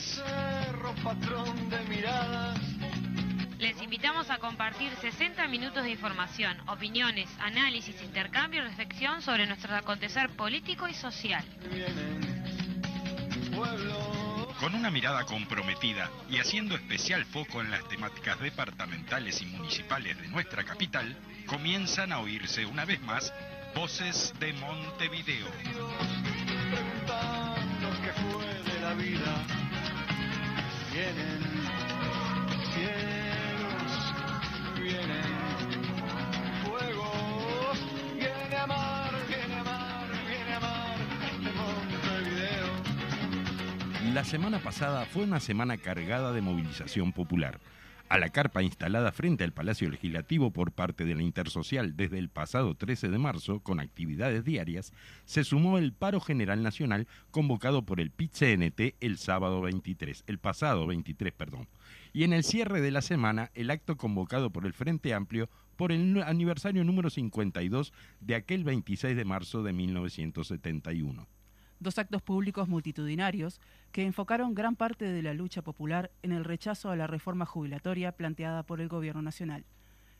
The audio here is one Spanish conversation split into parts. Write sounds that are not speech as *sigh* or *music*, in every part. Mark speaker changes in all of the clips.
Speaker 1: cerro patrón de miradas.
Speaker 2: Les invitamos a compartir 60 minutos de información, opiniones, análisis, intercambio y reflexión sobre nuestro acontecer político y social.
Speaker 3: Con una mirada comprometida y haciendo especial foco en las temáticas departamentales y municipales de nuestra capital, comienzan a oírse una vez más voces de Montevideo.
Speaker 1: Qué fue de la vida. Vienen cielos, vienen fuegos. Viene a amar, viene a amar, viene a amar este Montevideo.
Speaker 4: La semana pasada fue una semana cargada de movilización popular. A la carpa instalada frente al Palacio Legislativo por parte de la Intersocial desde el pasado 13 de marzo, con actividades diarias, se sumó el paro general nacional convocado por el PIT-CNT el sábado 23, el pasado 23, perdón. Y en el cierre de la semana, el acto convocado por el Frente Amplio por el aniversario número 52 de aquel 26 de marzo de 1971
Speaker 5: dos actos públicos multitudinarios que enfocaron gran parte de la lucha popular en el rechazo a la reforma jubilatoria planteada por el Gobierno Nacional.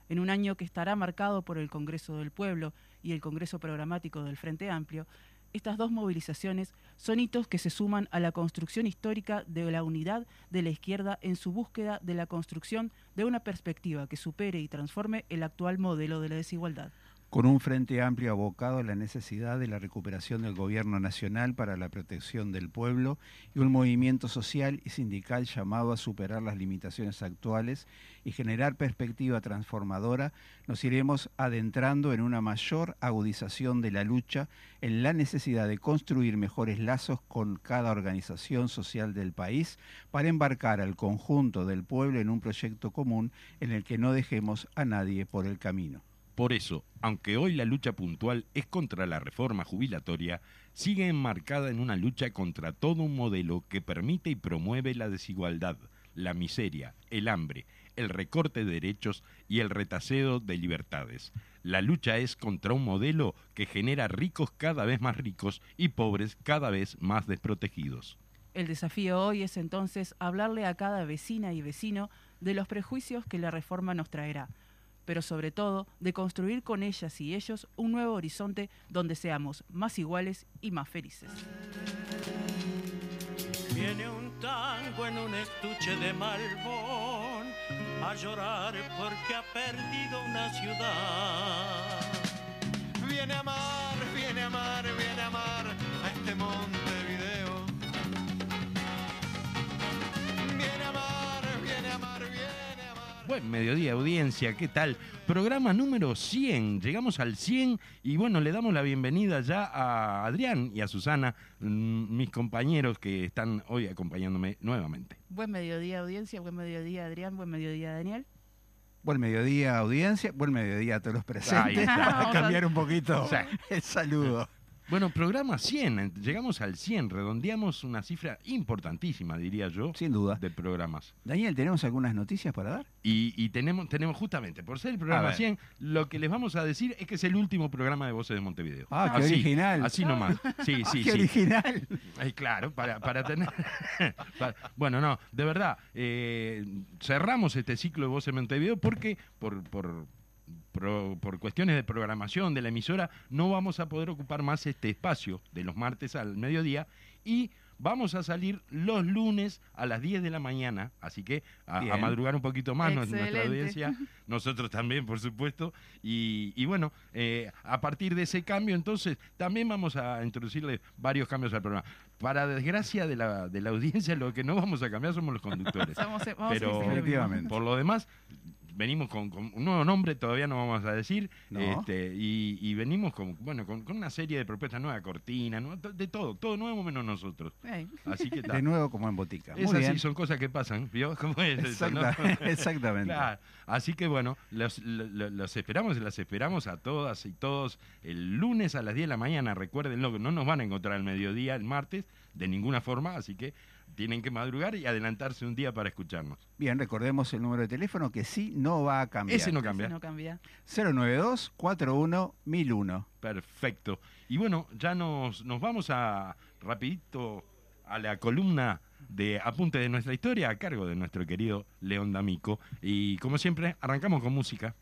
Speaker 5: En un año que estará marcado por el Congreso del Pueblo y el Congreso Programático del Frente Amplio, estas dos movilizaciones son hitos que se suman a la construcción histórica de la unidad de la izquierda en su búsqueda de la construcción de una perspectiva que supere y transforme el actual modelo de la desigualdad
Speaker 6: con un frente amplio abocado a la necesidad de la recuperación del gobierno nacional para la protección del pueblo y un movimiento social y sindical llamado a superar las limitaciones actuales y generar perspectiva transformadora, nos iremos adentrando en una mayor agudización de la lucha, en la necesidad de construir mejores lazos con cada organización social del país para embarcar al conjunto del pueblo en un proyecto común en el que no dejemos a nadie por el camino.
Speaker 4: Por eso, aunque hoy la lucha puntual es contra la reforma jubilatoria, sigue enmarcada en una lucha contra todo un modelo que permite y promueve la desigualdad, la miseria, el hambre, el recorte de derechos y el retaseo de libertades. La lucha es contra un modelo que genera ricos cada vez más ricos y pobres cada vez más desprotegidos.
Speaker 5: El desafío hoy es entonces hablarle a cada vecina y vecino de los prejuicios que la reforma nos traerá pero sobre todo de construir con ellas y ellos un nuevo horizonte donde seamos más iguales y más felices.
Speaker 7: Viene un tango en un estuche de Malbón a llorar porque ha perdido una ciudad.
Speaker 1: Viene a amar, viene a amar, viene a amar a este Montevideo.
Speaker 4: Buen mediodía, audiencia, ¿qué tal? Programa número 100, llegamos al 100 y bueno, le damos la bienvenida ya a Adrián y a Susana, mm, mis compañeros que están hoy acompañándome nuevamente.
Speaker 5: Buen mediodía audiencia, buen mediodía Adrián, buen mediodía Daniel.
Speaker 6: Buen mediodía, audiencia. Buen mediodía a todos los
Speaker 4: Ahí
Speaker 6: presentes. *laughs* cambiar un poquito
Speaker 4: Sí.
Speaker 6: el saludo.
Speaker 4: Bueno, programa 100, llegamos al 100, redondeamos una cifra importantísima, diría yo,
Speaker 6: Sin duda.
Speaker 4: de programas.
Speaker 6: Daniel, ¿tenemos algunas noticias para dar?
Speaker 4: Y, y tenemos, tenemos justamente, por ser el programa
Speaker 6: ver.
Speaker 4: 100, lo que les vamos a decir es que es el último programa de Voces de Montevideo.
Speaker 6: Ah, qué original.
Speaker 4: Así nomás. Sí,
Speaker 6: Ah,
Speaker 4: sí,
Speaker 6: qué
Speaker 4: sí.
Speaker 6: original.
Speaker 4: Ay, claro, para, para tener... *laughs* para- bueno, no, de verdad, eh, cerramos este ciclo de Voces de Montevideo porque por, por, pro- por cuestiones de programación de la emisora no vamos a poder ocupar más este espacio de los martes al mediodía y vamos a salir los lunes a las 10 de la mañana, así que a, a madrugar un poquito más nu- nuestra audiencia, *laughs* nosotros también, por supuesto, y, y bueno, eh, a partir de ese cambio, entonces, también vamos a introducirle varios cambios al programa. Para desgracia de la, de la audiencia, lo que no vamos a cambiar somos los conductores. *laughs*
Speaker 5: Somos- vamos a
Speaker 4: Pero.
Speaker 6: Definitivamente.
Speaker 4: por lo demás, venimos con, con un nuevo nombre, todavía no vamos a decir,
Speaker 6: No.
Speaker 4: este, y, y venimos con, bueno, con, con una serie de propuestas, nueva cortina, nueva- de todo, todo nuevo menos nosotros. Así que
Speaker 6: De nuevo como en botica. Muy
Speaker 4: Es así,
Speaker 6: bien.
Speaker 4: son cosas que pasan, ¿vio? *laughs* ¿Cómo es eso, no?
Speaker 6: Exacta- *laughs* Exactamente.
Speaker 4: Claro. Así que bueno, los, lo- lo- los esperamos y las esperamos a todas y todos el lunes a las 10 de la mañana. Recuérdenlo no nos van a encontrar al mediodía el martes de ninguna forma, así que tienen que madrugar y adelantarse un día para escucharnos.
Speaker 6: Bien, recordemos el número de teléfono que sí no va a cambiar.
Speaker 4: Ese no
Speaker 5: Ese
Speaker 4: cambia.
Speaker 5: no cambia.
Speaker 6: 092 41 1001.
Speaker 4: Perfecto. Y bueno, ya nos, nos vamos a rapidito a la columna de Apunte de nuestra historia a cargo de nuestro querido León D'Amico. Y como siempre, arrancamos con música.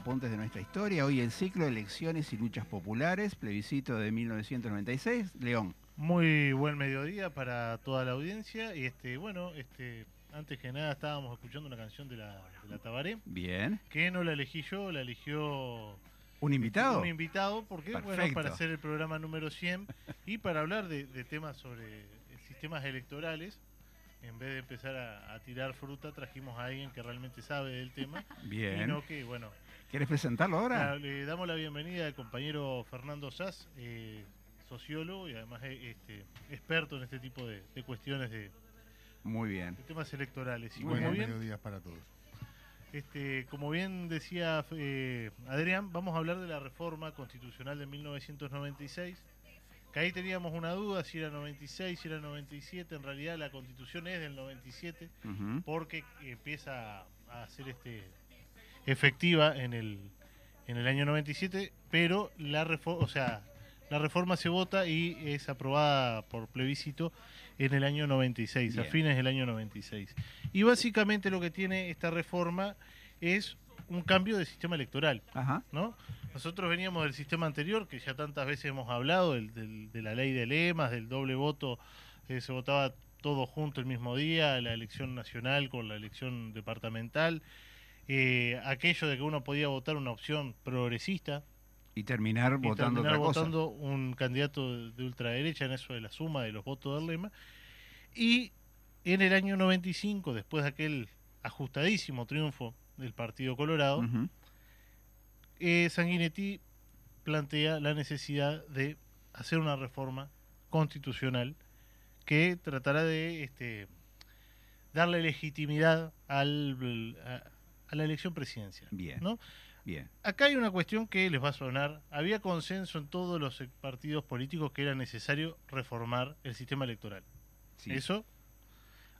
Speaker 6: Apuntes de nuestra historia. Hoy el ciclo de elecciones y luchas populares, plebiscito de 1996. León.
Speaker 8: Muy buen mediodía para toda la audiencia y este bueno este antes que nada estábamos escuchando una canción de la, de la Tabaré
Speaker 6: Bien.
Speaker 8: que no la elegí yo, la eligió
Speaker 6: ¿Un invitado?
Speaker 8: un invitado porque bueno
Speaker 6: Perfecto.
Speaker 8: para hacer el programa número 100 y para hablar de, de temas sobre sistemas electorales en vez de empezar a, a tirar fruta trajimos a alguien que realmente sabe del tema y
Speaker 6: Bien.
Speaker 8: no que bueno
Speaker 6: ¿Quieres presentarlo ahora?
Speaker 8: la- le damos la bienvenida al compañero Fernando Sass, eh, sociólogo y además eh, este, experto en este tipo de, de cuestiones de,
Speaker 6: Muy bien.
Speaker 8: de temas electorales. Y
Speaker 6: Muy
Speaker 8: como
Speaker 6: bien.
Speaker 8: bien,
Speaker 9: mediodías para todos.
Speaker 8: este, como bien decía eh, Adrián, vamos a hablar de la reforma constitucional de 1996. Que ahí teníamos una duda si era 96, si era 97. En realidad la constitución es del 97
Speaker 6: Ujú.
Speaker 8: porque empieza a ser este efectiva en el en el año 97, pero la reforma, o sea, la reforma se vota y es aprobada por plebiscito en el año 96, a
Speaker 6: Bien.
Speaker 8: fines del año 96. Y básicamente lo que tiene esta reforma es un cambio de sistema electoral,
Speaker 6: Ajá.
Speaker 8: ¿no? Nosotros veníamos del sistema anterior, que ya tantas veces hemos hablado, del- del- de la ley de lemas, del doble voto, eh, se votaba todo junto el mismo día, la elección nacional con la elección departamental, eh, aquello de que uno podía votar una opción progresista
Speaker 6: Y terminar
Speaker 8: y
Speaker 6: votando
Speaker 8: terminar
Speaker 6: otra cosa.
Speaker 8: votando un candidato de, de ultraderecha en eso de la suma de los votos del lema. Y en el año 95, después de aquel ajustadísimo triunfo del Partido Colorado, eh, Sanguinetti plantea la necesidad de hacer una reforma constitucional que tratará de este, darle legitimidad al, a, a la elección presidencial.
Speaker 6: Bien.
Speaker 8: ¿no?
Speaker 6: Bien.
Speaker 8: Acá hay una cuestión que les va a sonar. Había consenso en todos los partidos políticos que era necesario reformar el sistema electoral.
Speaker 6: Sí.
Speaker 8: Eso,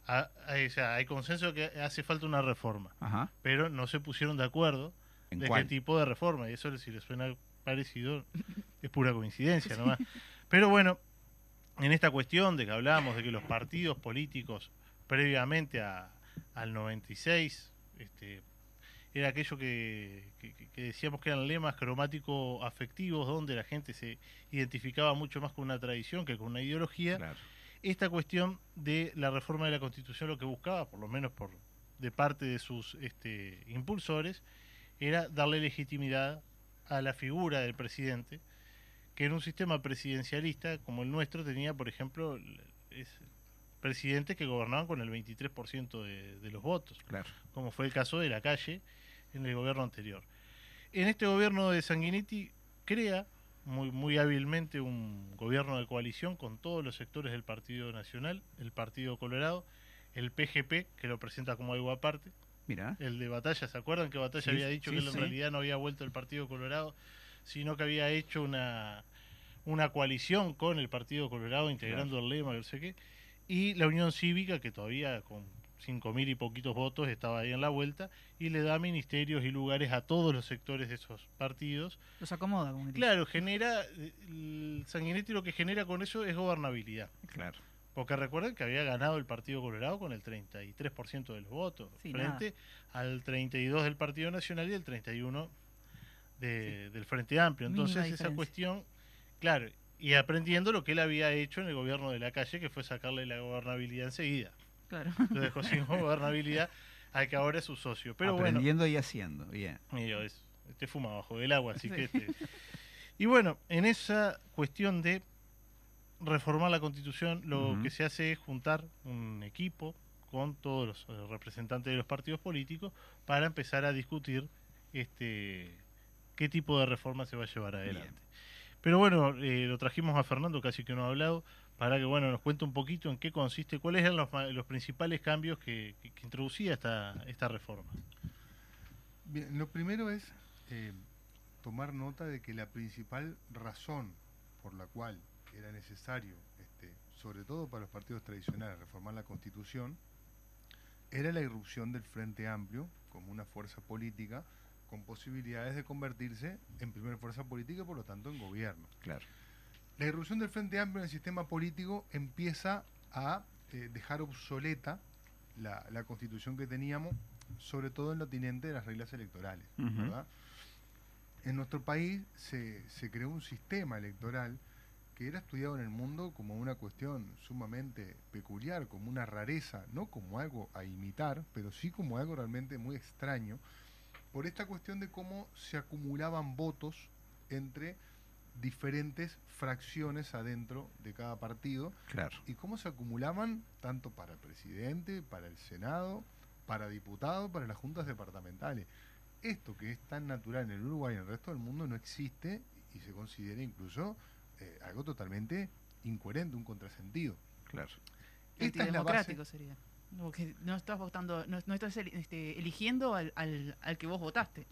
Speaker 8: a- a- o sea, hay consenso que hace falta una reforma,
Speaker 6: Ajá.
Speaker 8: pero no se pusieron de acuerdo
Speaker 6: ¿En
Speaker 8: de
Speaker 6: cuál?
Speaker 8: qué tipo de reforma. Y eso, si les suena parecido, *laughs* es pura coincidencia nomás. Pero bueno, en esta cuestión de que hablábamos de que los partidos políticos previamente a, al 96, este, era aquello que, que- que decíamos que eran lemas cromático afectivos, donde la gente se identificaba mucho más con una tradición que con una ideología
Speaker 6: Claro.
Speaker 8: esta cuestión de la reforma de la Constitución lo que buscaba, por lo menos por de parte de sus este, impulsores, era darle legitimidad a la figura del presidente, que en un sistema presidencialista como el nuestro tenía, por ejemplo, es- presidentes que gobernaban con el 23% de, de los votos,
Speaker 6: Claro.
Speaker 8: como fue el caso de la calle en el gobierno anterior. En este gobierno de Sanguinetti crea muy, muy hábilmente un gobierno de coalición con todos los sectores del Partido Nacional, el Partido Colorado, el PGP, que lo presenta como algo aparte,
Speaker 6: Mira.
Speaker 8: el de Batalla, ¿se acuerdan que Batalla
Speaker 6: Sí,
Speaker 8: había dicho
Speaker 6: sí,
Speaker 8: que él en
Speaker 6: sí.
Speaker 8: realidad no había vuelto el Partido Colorado, sino que había hecho una, una coalición con el Partido Colorado, integrando el lema, no sé qué, y la Unión Cívica, que todavía con cinco mil y poquitos votos estaba ahí en la vuelta, y le da ministerios y lugares a todos los sectores de esos partidos.
Speaker 5: Los acomoda, como.
Speaker 8: Claro, genera, el Sanguinetti lo que genera con eso es gobernabilidad.
Speaker 6: Claro.
Speaker 8: Porque recuerden que había ganado el Partido Colorado con el 33% de los votos,
Speaker 5: Sí,
Speaker 8: frente al 32 del Partido Nacional y el 31 de- del Frente Amplio. Entonces esa cuestión, claro, y aprendiendo lo que él había hecho en el gobierno de la calle, que fue sacarle la gobernabilidad enseguida.
Speaker 5: Claro.
Speaker 8: Lo dejó sin *laughs* gobernabilidad al que ahora es su socio. Pero bueno,
Speaker 6: Aprendiendo y haciendo. Bien.
Speaker 8: Mío, es, este fuma bajo del agua, así
Speaker 5: Sí.
Speaker 8: que este- Y bueno, en esa cuestión de reformar la constitución, lo que se hace es juntar un equipo con todos los eh, representantes de los partidos políticos para empezar a discutir este qué tipo de reforma se va a llevar adelante. Pero bueno, eh, lo trajimos a Fernando, casi que no ha hablado, para que bueno nos cuente un poquito en qué consiste, cuáles eran los, los principales cambios que, que- que introducía esta, esta reforma.
Speaker 9: Bien, lo primero es eh, tomar nota de que la principal razón por la cual era necesario, este, sobre todo para los partidos tradicionales, reformar la Constitución, era la irrupción del Frente Amplio como una fuerza política con posibilidades de convertirse en primera fuerza política y por lo tanto en gobierno.
Speaker 6: Claro.
Speaker 9: La irrupción del Frente Amplio en el sistema político empieza a eh, dejar obsoleta la, la constitución que teníamos, sobre todo en lo atinente de las reglas electorales. En nuestro país se, se creó un sistema electoral que era estudiado en el mundo como una cuestión sumamente peculiar, como una rareza, no como algo a imitar, pero sí como algo realmente muy extraño, por esta cuestión de cómo se acumulaban votos entre diferentes fracciones adentro de cada partido
Speaker 6: Claro.
Speaker 9: y cómo se acumulaban tanto para el presidente, para el Senado, para diputados, para las juntas departamentales. Esto que es tan natural en el Uruguay y en el resto del mundo no existe y se considera incluso eh, algo totalmente incoherente, un contrasentido.
Speaker 6: Claro.
Speaker 9: Esta es la base.
Speaker 5: Antidemocrático sería. Porque no estás votando, no, no estás este, eligiendo al, al, al que vos votaste.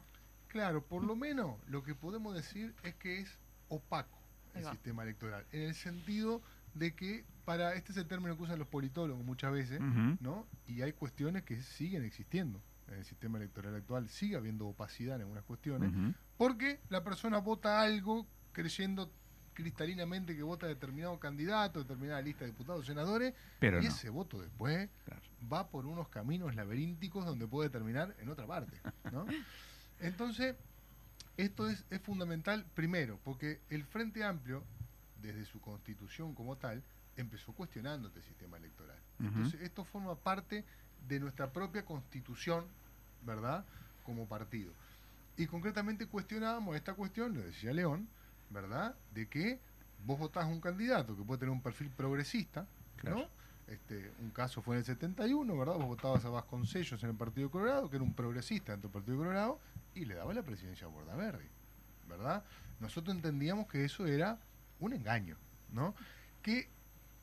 Speaker 9: Claro, por lo menos lo que podemos decir es que es opaco el sistema electoral, en el sentido de que, para este es el término que usan los politólogos muchas veces,
Speaker 6: Ujú.
Speaker 9: ¿no? Y hay cuestiones que siguen existiendo en el sistema electoral actual, sigue habiendo opacidad en algunas cuestiones,
Speaker 6: Ujú.
Speaker 9: porque la persona vota algo creyendo cristalinamente que vota determinado candidato, determinada lista de diputados, senadores,
Speaker 6: Pero
Speaker 9: y
Speaker 6: no.
Speaker 9: ese voto después
Speaker 6: Claro.
Speaker 9: va por unos caminos laberínticos donde puede terminar en otra parte. ¿no? *laughs* Entonces, esto es, es fundamental primero, porque el Frente Amplio, desde su constitución como tal, empezó cuestionando este sistema electoral. Entonces, esto forma parte de nuestra propia constitución, ¿verdad? Como partido. Y concretamente cuestionábamos esta cuestión, lo decía León, ¿verdad? De que vos votás un candidato que puede tener un perfil progresista,
Speaker 6: Claro.
Speaker 9: ¿no? Este, un caso fue en el 71, ¿verdad? Vos votabas a Vasconcellos en el Partido Colorado, que era un progresista dentro del Partido Colorado, y le daba la presidencia a Bordaberry, ¿verdad? Nosotros entendíamos que eso era un engaño, ¿no? Que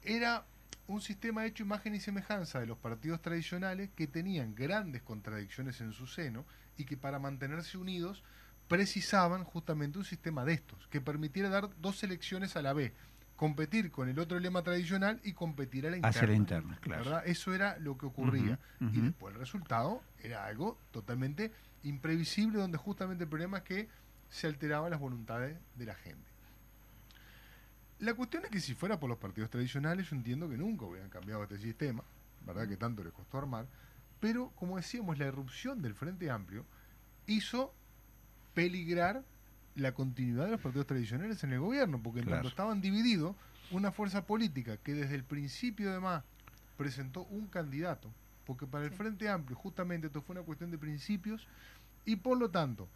Speaker 9: era un sistema hecho imagen y semejanza de los partidos tradicionales que tenían grandes contradicciones en su seno y que para mantenerse unidos precisaban justamente un sistema de estos, que permitiera dar dos elecciones a la vez, competir con el otro lema tradicional y competir a la interna.
Speaker 6: Hacia la interna, claro.
Speaker 9: ¿verdad? Eso era lo que ocurría. Y después el resultado era algo totalmente imprevisible, donde justamente el problema es que se alteraban las voluntades de la gente. La cuestión es que si fuera por los partidos tradicionales, yo entiendo que nunca hubieran cambiado este sistema, ¿verdad? Que tanto les costó armar. Pero, como decíamos, la irrupción del Frente Amplio hizo peligrar la continuidad de los partidos tradicionales en el gobierno, porque en
Speaker 6: Claro.
Speaker 9: tanto estaban divididos, una fuerza política que desde el principio además presentó un candidato, porque para el Frente Amplio justamente esto fue una cuestión de principios, y por lo tanto,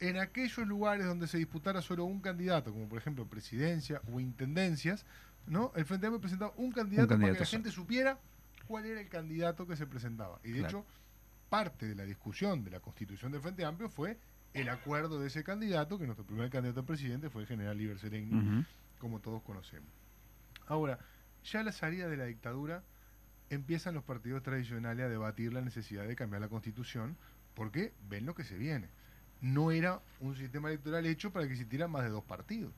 Speaker 9: en aquellos lugares donde se disputara solo un candidato, como por ejemplo presidencia o intendencias, ¿no? el Frente Amplio presentaba un candidato, para que la gente supiera cuál era el candidato que se presentaba. Y de
Speaker 6: Claro.
Speaker 9: hecho, parte de la discusión de la constitución del Frente Amplio fue el acuerdo de ese candidato, que nuestro primer candidato a presidente fue el general Iber Seregni,
Speaker 6: Ujú.
Speaker 9: como todos conocemos. Ahora, ya a la salida de la dictadura empiezan los partidos tradicionales a debatir la necesidad de cambiar la constitución porque ven lo que se viene. No era un sistema electoral hecho para que existieran más de dos partidos.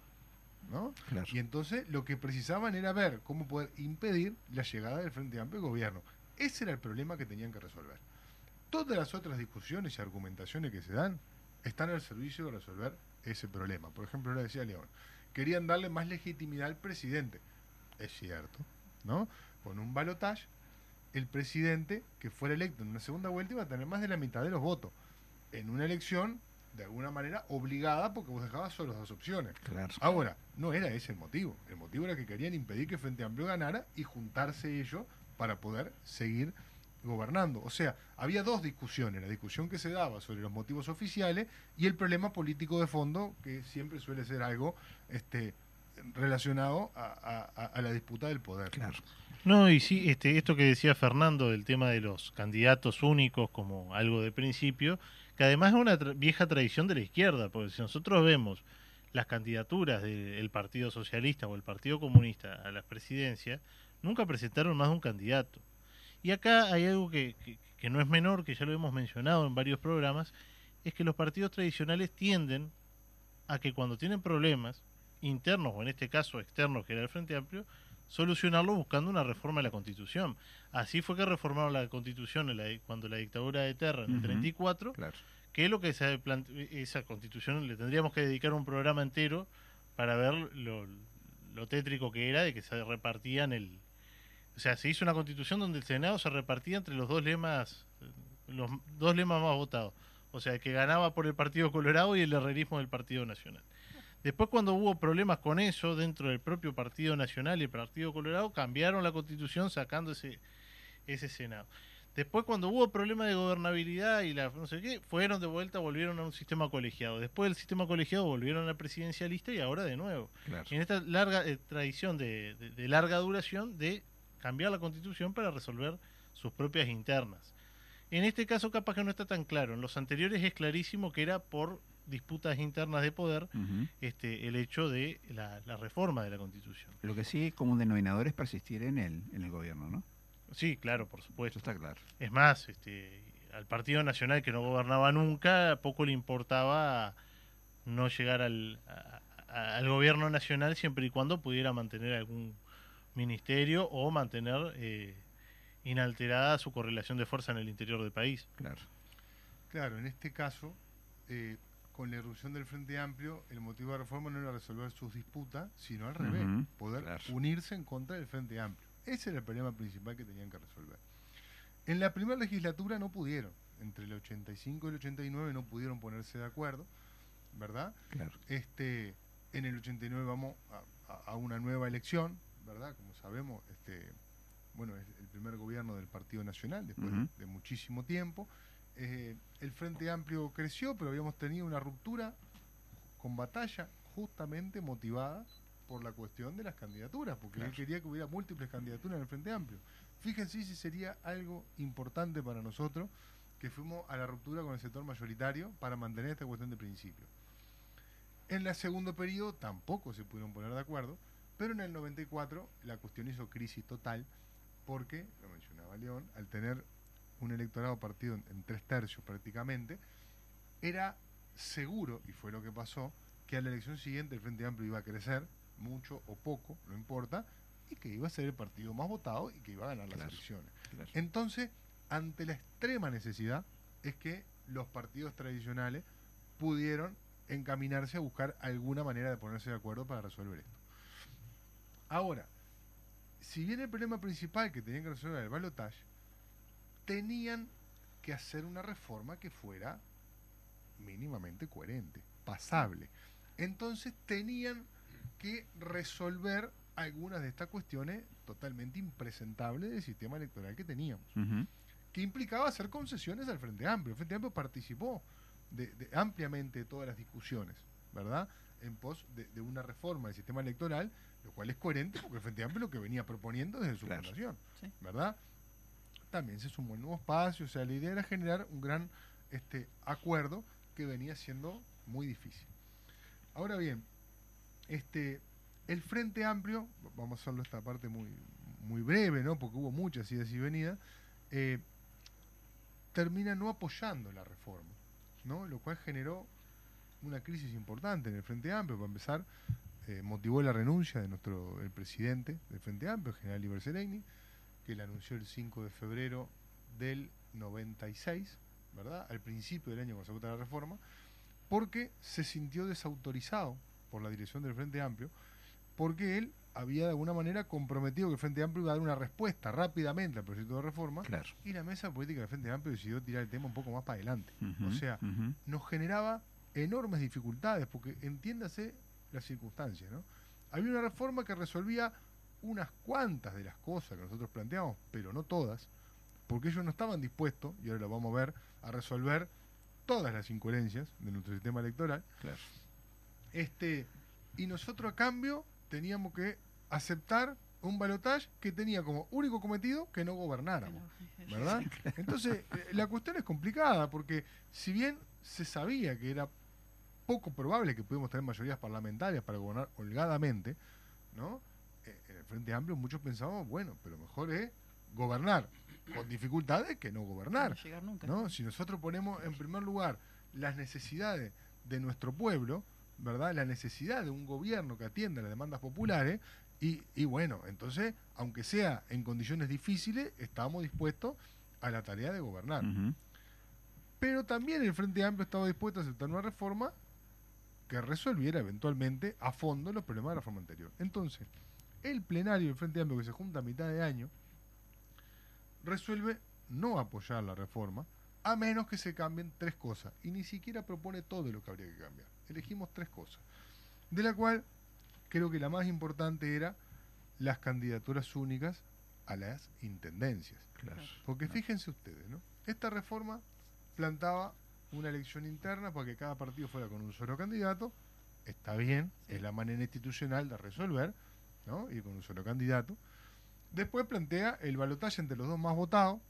Speaker 9: ¿no?
Speaker 6: Claro.
Speaker 9: Y entonces lo que precisaban era ver cómo poder impedir la llegada del Frente Amplio al gobierno. Ese era el problema que tenían que resolver. Todas las otras discusiones y argumentaciones que se dan están al servicio de resolver ese problema. Por ejemplo, ahora decía León, querían darle más legitimidad al presidente. Es cierto, ¿no? Con un balotaje, el presidente que fuera electo en una segunda vuelta iba a tener más de la mitad de los votos. En una elección, de alguna manera, obligada porque vos dejabas solo dos opciones.
Speaker 6: Claro.
Speaker 9: Ahora, no era ese el motivo. El motivo era que querían impedir que Frente Amplio ganara y juntarse ellos para poder seguir gobernando. O sea, había dos discusiones, la discusión que se daba sobre los motivos oficiales y el problema político de fondo, que siempre suele ser algo este, relacionado a, la disputa del poder.
Speaker 6: Claro.
Speaker 8: No, y sí, este, esto que decía Fernando del tema de los candidatos únicos como algo de principio, que además es una tra- vieja tradición de la izquierda, porque si nosotros vemos las candidaturas del Partido Socialista o el Partido Comunista a la presidencia, nunca presentaron más de un candidato. Y acá hay algo que, que- que no es menor, que ya lo hemos mencionado en varios programas, es que los partidos tradicionales tienden a que cuando tienen problemas internos o en este caso externos, que era el Frente Amplio, solucionarlo buscando una reforma de la Constitución. Así fue que reformaron la Constitución en la- cuando la dictadura de Terra en el
Speaker 6: Ujú.
Speaker 8: 34,
Speaker 6: Claro.
Speaker 8: que es lo que se esa Constitución le tendríamos que dedicar un programa entero para ver lo, lo tétrico que era de que se repartían el o sea, se hizo una Constitución donde el Senado se repartía entre los dos lemas los dos lemas más votados. O sea, el que ganaba por el Partido Colorado y el herrerismo del Partido Nacional. Después cuando hubo problemas con eso dentro del propio Partido Nacional y el Partido Colorado, cambiaron la constitución sacando ese, ese Senado. Después cuando hubo problemas de gobernabilidad y la no sé qué, fueron de vuelta, volvieron a un sistema colegiado. Después del sistema colegiado volvieron al presidencialista y ahora de nuevo.
Speaker 6: Claro.
Speaker 8: En esta larga eh, tradición de, de- de larga duración de cambiar la constitución para resolver sus propias internas. En este caso capaz que no está tan claro. En los anteriores es clarísimo que era por disputas internas de poder este, el hecho de la, la reforma de la constitución.
Speaker 6: Lo que sí como un denominador es persistir en el, en el gobierno, ¿no?
Speaker 8: Sí, claro, por supuesto.
Speaker 6: Eso está claro.
Speaker 8: Es más, este, al Partido Nacional que no gobernaba nunca, poco le importaba no llegar al, a- a- al gobierno nacional siempre y cuando pudiera mantener algún ministerio o mantener eh, inalterada su correlación de fuerza en el interior del país.
Speaker 6: Claro.
Speaker 9: Claro, en este caso, eh, con la irrupción del Frente Amplio, el motivo de reforma no era resolver sus disputas, sino al revés, poder
Speaker 6: claro.
Speaker 9: unirse en contra del Frente Amplio. Ese era el problema principal que tenían que resolver. En la primera legislatura no pudieron, entre el 85 y el 89 no pudieron ponerse de acuerdo, ¿verdad?
Speaker 6: Claro.
Speaker 9: Este, en el 89 vamos a, a- a una nueva elección, ¿verdad? Como sabemos, este, bueno, es el primer gobierno del Partido Nacional después de- muchísimo tiempo. Eh, el Frente Amplio creció, pero habíamos tenido una ruptura con batalla justamente motivada por la cuestión de las candidaturas, porque él quería que hubiera múltiples candidaturas en el Frente Amplio. Fíjense si sería algo importante para nosotros que fuimos a la ruptura con el sector mayoritario para mantener esta cuestión de principio. En el segundo periodo tampoco se pudieron poner de acuerdo, pero en el 94 la cuestión hizo crisis total porque, lo mencionaba León, al tener un electorado partido en, en tres tercios prácticamente, era seguro, y fue lo que pasó, que a la elección siguiente el Frente Amplio iba a crecer, mucho o poco, no importa, y que iba a ser el partido más votado y que iba a ganar las elecciones.
Speaker 6: claro.
Speaker 9: Entonces, ante la extrema necesidad, es que los partidos tradicionales pudieron encaminarse a buscar alguna manera de ponerse de acuerdo para resolver esto. Ahora, si bien el problema principal que tenían que resolver era el balotaje, tenían que hacer una reforma que fuera mínimamente coherente, pasable. Entonces tenían que resolver algunas de estas cuestiones totalmente impresentables del sistema electoral que teníamos que implicaba hacer concesiones al Frente Amplio. El Frente Amplio participó de, de- ampliamente de todas las discusiones, ¿verdad? En pos de, de una reforma del sistema electoral, lo cual es coherente porque el Frente Amplio lo que venía proponiendo desde su
Speaker 6: Claro.
Speaker 9: fundación,
Speaker 5: Sí.
Speaker 9: ¿verdad? También se sumó el nuevo espacio, o sea, la idea era generar un gran este, acuerdo que venía siendo muy difícil. Ahora bien, este, el Frente Amplio, vamos a hacerlo esta parte muy, muy breve, ¿no? Porque hubo muchas idas y venidas, eh, termina no apoyando la reforma, ¿no? Lo cual generó una crisis importante en el Frente Amplio. Para empezar, eh, motivó la renuncia de nuestro el presidente del Frente Amplio, el general Iber que la anunció el 5 de febrero del 96, ¿verdad? Al principio del año cuando se vota la reforma, porque se sintió desautorizado por la dirección del Frente Amplio, porque él había de alguna manera comprometido que el Frente Amplio iba a dar una respuesta rápidamente al proyecto de reforma,
Speaker 6: Claro.
Speaker 9: y la mesa política del Frente Amplio decidió tirar el tema un poco más para adelante. O sea, nos generaba enormes dificultades, porque entiéndase las circunstancias, ¿no? Había una reforma que resolvía unas cuantas de las cosas que nosotros planteamos, pero no todas, porque ellos no estaban dispuestos, y ahora lo vamos a ver, a resolver todas las incoherencias de nuestro sistema electoral.
Speaker 6: Claro.
Speaker 9: Este, y nosotros a cambio teníamos que aceptar un balotaje que tenía como único cometido que no gobernáramos, ¿verdad? *laughs* Entonces, eh, la cuestión es complicada porque si bien se sabía que era poco probable que pudiéramos tener mayorías parlamentarias para gobernar holgadamente, ¿no? Eh, en el Frente Amplio muchos pensábamos, bueno, pero mejor es gobernar con dificultades que no gobernar.
Speaker 5: No llegar nunca.
Speaker 9: ¿no? Si nosotros ponemos en primer lugar las necesidades de nuestro pueblo, ¿verdad? La necesidad de un gobierno que atienda las demandas populares, y, y bueno, entonces, aunque sea en condiciones difíciles, estamos dispuestos a la tarea de gobernar. Pero también el Frente Amplio estaba dispuesto a aceptar una reforma que resolviera eventualmente a fondo los problemas de la reforma anterior. Entonces, el plenario del Frente Amplio que se junta a mitad de año resuelve no apoyar la reforma a menos que se cambien tres cosas y ni siquiera propone todo lo que habría que cambiar. Elegimos tres cosas, de la cual creo que la más importante era las candidaturas únicas a las intendencias.
Speaker 6: Claro.
Speaker 9: Porque fíjense ustedes, ¿no? Esta reforma plantaba una elección interna para que cada partido fuera con un solo candidato. Está bien, es la manera institucional de resolver, ¿no? Ir con un solo candidato. Después plantea el balotaje entre los dos más votados,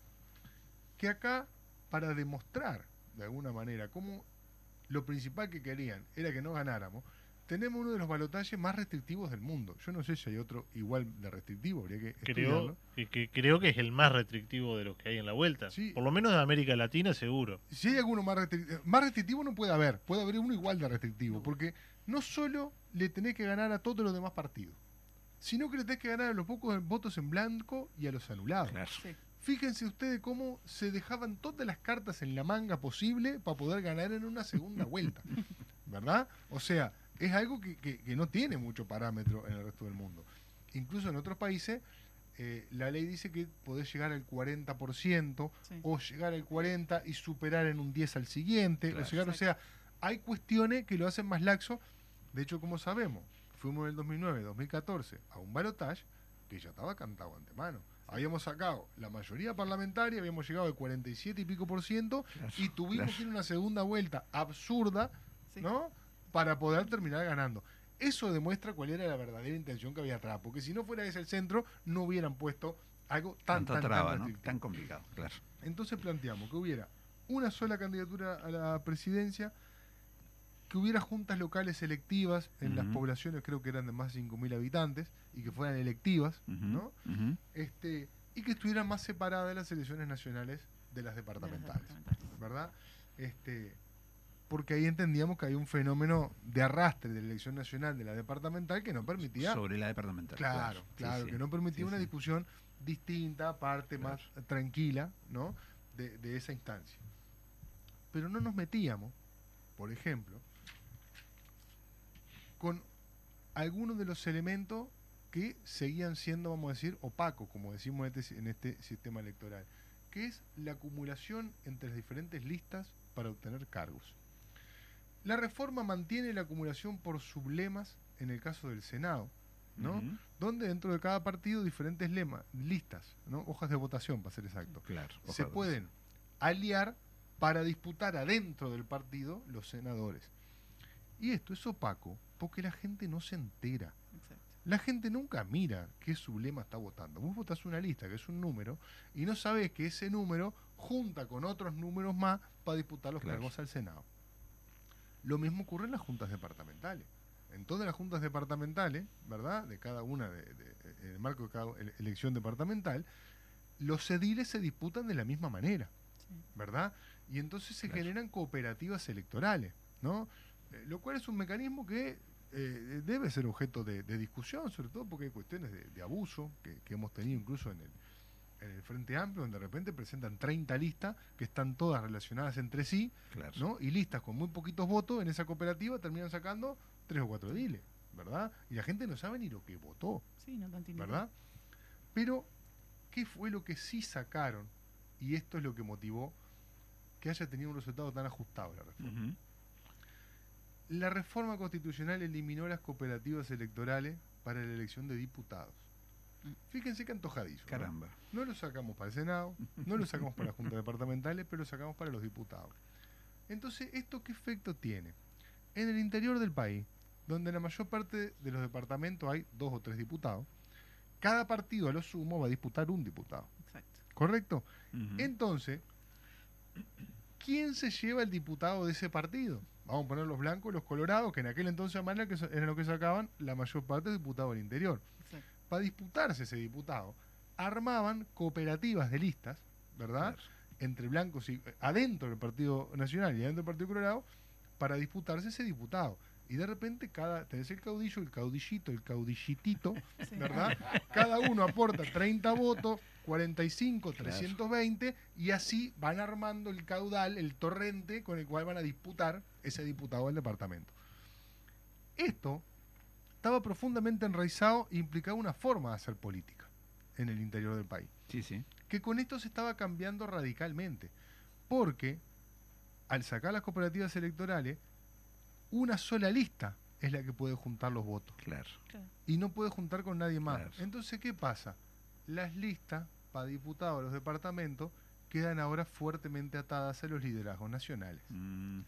Speaker 9: que acá, para demostrar de alguna manera cómo lo principal que querían era que no ganáramos, tenemos uno de los balotajes más restrictivos del mundo. Yo no sé si hay otro igual de restrictivo, habría que.
Speaker 8: Creo que, que- creo que es el más restrictivo de los que hay en la vuelta.
Speaker 9: Sí.
Speaker 8: Por lo menos de América Latina, seguro.
Speaker 9: Si hay alguno más restrictivo, más restrictivo no puede haber, puede haber uno igual de restrictivo, porque no solo le tenés que ganar a todos los demás partidos, sino que le tenés que ganar a los pocos votos en blanco y a los anulados.
Speaker 6: Claro.
Speaker 5: Sí.
Speaker 9: Fíjense ustedes cómo se dejaban todas las cartas en la manga posible para poder ganar en una segunda vuelta, *laughs* ¿verdad? O sea, es algo que, que- que no tiene mucho parámetro en el resto del mundo. Incluso en otros países, eh, la ley dice que podés llegar al 40%
Speaker 5: Sí.
Speaker 9: o llegar al 40 y superar en un 10 al siguiente.
Speaker 6: Claro.
Speaker 9: o, llegar, o sea, hay cuestiones que lo hacen más laxo. De hecho, como sabemos, fuimos en el 2009, 2014 a un balotaje que ya estaba cantado antemano. Habíamos sacado la mayoría parlamentaria, habíamos llegado al 47 y pico por ciento
Speaker 6: Claro,
Speaker 9: y tuvimos
Speaker 6: claro.
Speaker 9: que ir a una segunda vuelta absurda,
Speaker 5: Sí.
Speaker 9: ¿no? Para poder terminar ganando. Eso demuestra cuál era la verdadera intención que había atrás, porque si no fuera ese el centro, no hubieran puesto algo tan, tan, tan
Speaker 6: traba, ¿no?
Speaker 9: restrictivo.
Speaker 6: Tan complicado, claro.
Speaker 9: Entonces planteamos que hubiera una sola candidatura a la presidencia, que hubiera juntas locales electivas en las poblaciones, creo que eran de más de 5.000 habitantes, y que fueran electivas, ¿no? este, y que estuvieran más separadas las elecciones nacionales de las departamentales,
Speaker 5: departamentales.
Speaker 9: ¿verdad? Este, porque ahí entendíamos que hay un fenómeno de arrastre de la elección nacional de la departamental que no permitía
Speaker 6: Sobre la departamental.
Speaker 9: Claro, claro,
Speaker 6: sí.
Speaker 9: que no permitía
Speaker 6: Sí,
Speaker 9: una
Speaker 6: sí.
Speaker 9: discusión distinta, aparte,
Speaker 6: Claro.
Speaker 9: más tranquila, ¿no? De, de esa instancia. Pero no nos metíamos, por ejemplo, con algunos de los elementos que seguían siendo, vamos a decir, opacos, como decimos en este, en este sistema electoral, que es la acumulación entre las diferentes listas para obtener cargos. La reforma mantiene la acumulación por sublemas en el caso del Senado, ¿no? Donde dentro de cada partido diferentes lemas, listas, ¿no? hojas de votación para ser exacto,
Speaker 6: Claro.
Speaker 9: se pueden aliar para disputar adentro del partido los senadores. Y esto es opaco porque la gente no se entera.
Speaker 5: Exacto.
Speaker 9: La gente nunca mira qué sublema está votando. Vos votás una lista, que es un número, y no sabés que ese número junta con otros números más para disputar los
Speaker 6: Claro.
Speaker 9: cargos al Senado. Lo mismo ocurre en las juntas departamentales. En todas las juntas departamentales, ¿verdad? De cada una, de, de- en el marco de cada ele- elección departamental, los ediles se disputan de la misma manera. ¿verdad? Y entonces se
Speaker 6: Claro.
Speaker 9: generan cooperativas electorales, ¿no? Eh, lo cual es un mecanismo que eh, debe ser objeto de, de discusión, sobre todo porque hay cuestiones de, de abuso que, que hemos tenido incluso en el, en el Frente Amplio, donde de repente presentan 30 listas que están todas relacionadas entre sí,
Speaker 6: Claro.
Speaker 9: ¿no? Y listas con muy poquitos votos en esa cooperativa terminan sacando tres o cuatro ediles, ¿verdad? Y la gente no sabe ni lo que votó,
Speaker 5: Sí, no tanto.
Speaker 9: ¿verdad? Pero, ¿qué fue lo que sí sacaron? Y esto es lo que motivó que haya tenido un resultado tan ajustado la reforma. La reforma constitucional eliminó las cooperativas electorales para la elección de diputados. Fíjense que antojadizo.
Speaker 6: Caramba.
Speaker 9: No lo sacamos para el Senado, no lo sacamos para las *laughs* juntas departamentales, pero lo sacamos para los diputados. Entonces, ¿esto qué efecto tiene? En el interior del país, donde en la mayor parte de los departamentos hay dos o tres diputados, cada partido a lo sumo va a disputar un diputado.
Speaker 5: Exacto.
Speaker 9: ¿Correcto? Entonces, ¿quién se lleva el diputado de ese partido? Vamos a poner los blancos y los colorados, que en aquel entonces eran los que sacaban la mayor parte de diputados del interior. Para disputarse ese diputado, armaban cooperativas de listas, ¿verdad?
Speaker 6: Claro.
Speaker 9: Entre blancos y eh, adentro del Partido Nacional y adentro del Partido Colorado, para disputarse ese diputado. Y de repente cada, tenés el caudillo, el caudillito, el caudillitito, *laughs*
Speaker 5: Sí.
Speaker 9: ¿verdad? Cada uno aporta 30 votos, 45, 320, y así van armando el caudal, el torrente con el cual van a disputar ese diputado del departamento. Esto estaba profundamente enraizado e implicaba una forma de hacer política en el interior del país
Speaker 6: Sí, sí.
Speaker 9: que con esto se estaba cambiando radicalmente. Porque al sacar las cooperativas electorales, una sola lista es la que puede juntar los votos.
Speaker 6: Claro.
Speaker 9: Y no puede juntar con nadie más.
Speaker 6: Claro.
Speaker 9: Entonces, ¿qué pasa? Las listas para diputados de los departamentos quedan ahora fuertemente atadas a los liderazgos nacionales.
Speaker 6: Mm.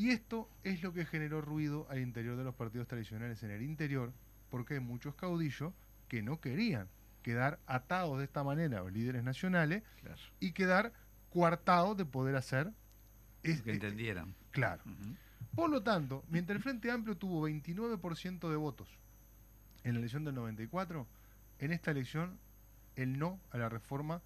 Speaker 9: Y esto es lo que generó ruido al interior de los partidos tradicionales en el interior, porque hay muchos caudillos que no querían quedar atados de esta manera a los líderes nacionales
Speaker 6: Claro.
Speaker 9: y quedar coartados de poder hacer. es-
Speaker 6: Que entendieran.
Speaker 9: claro. Por lo tanto, mientras el Frente Amplio tuvo 29% de votos en la elección del 94, en esta elección el no a la reforma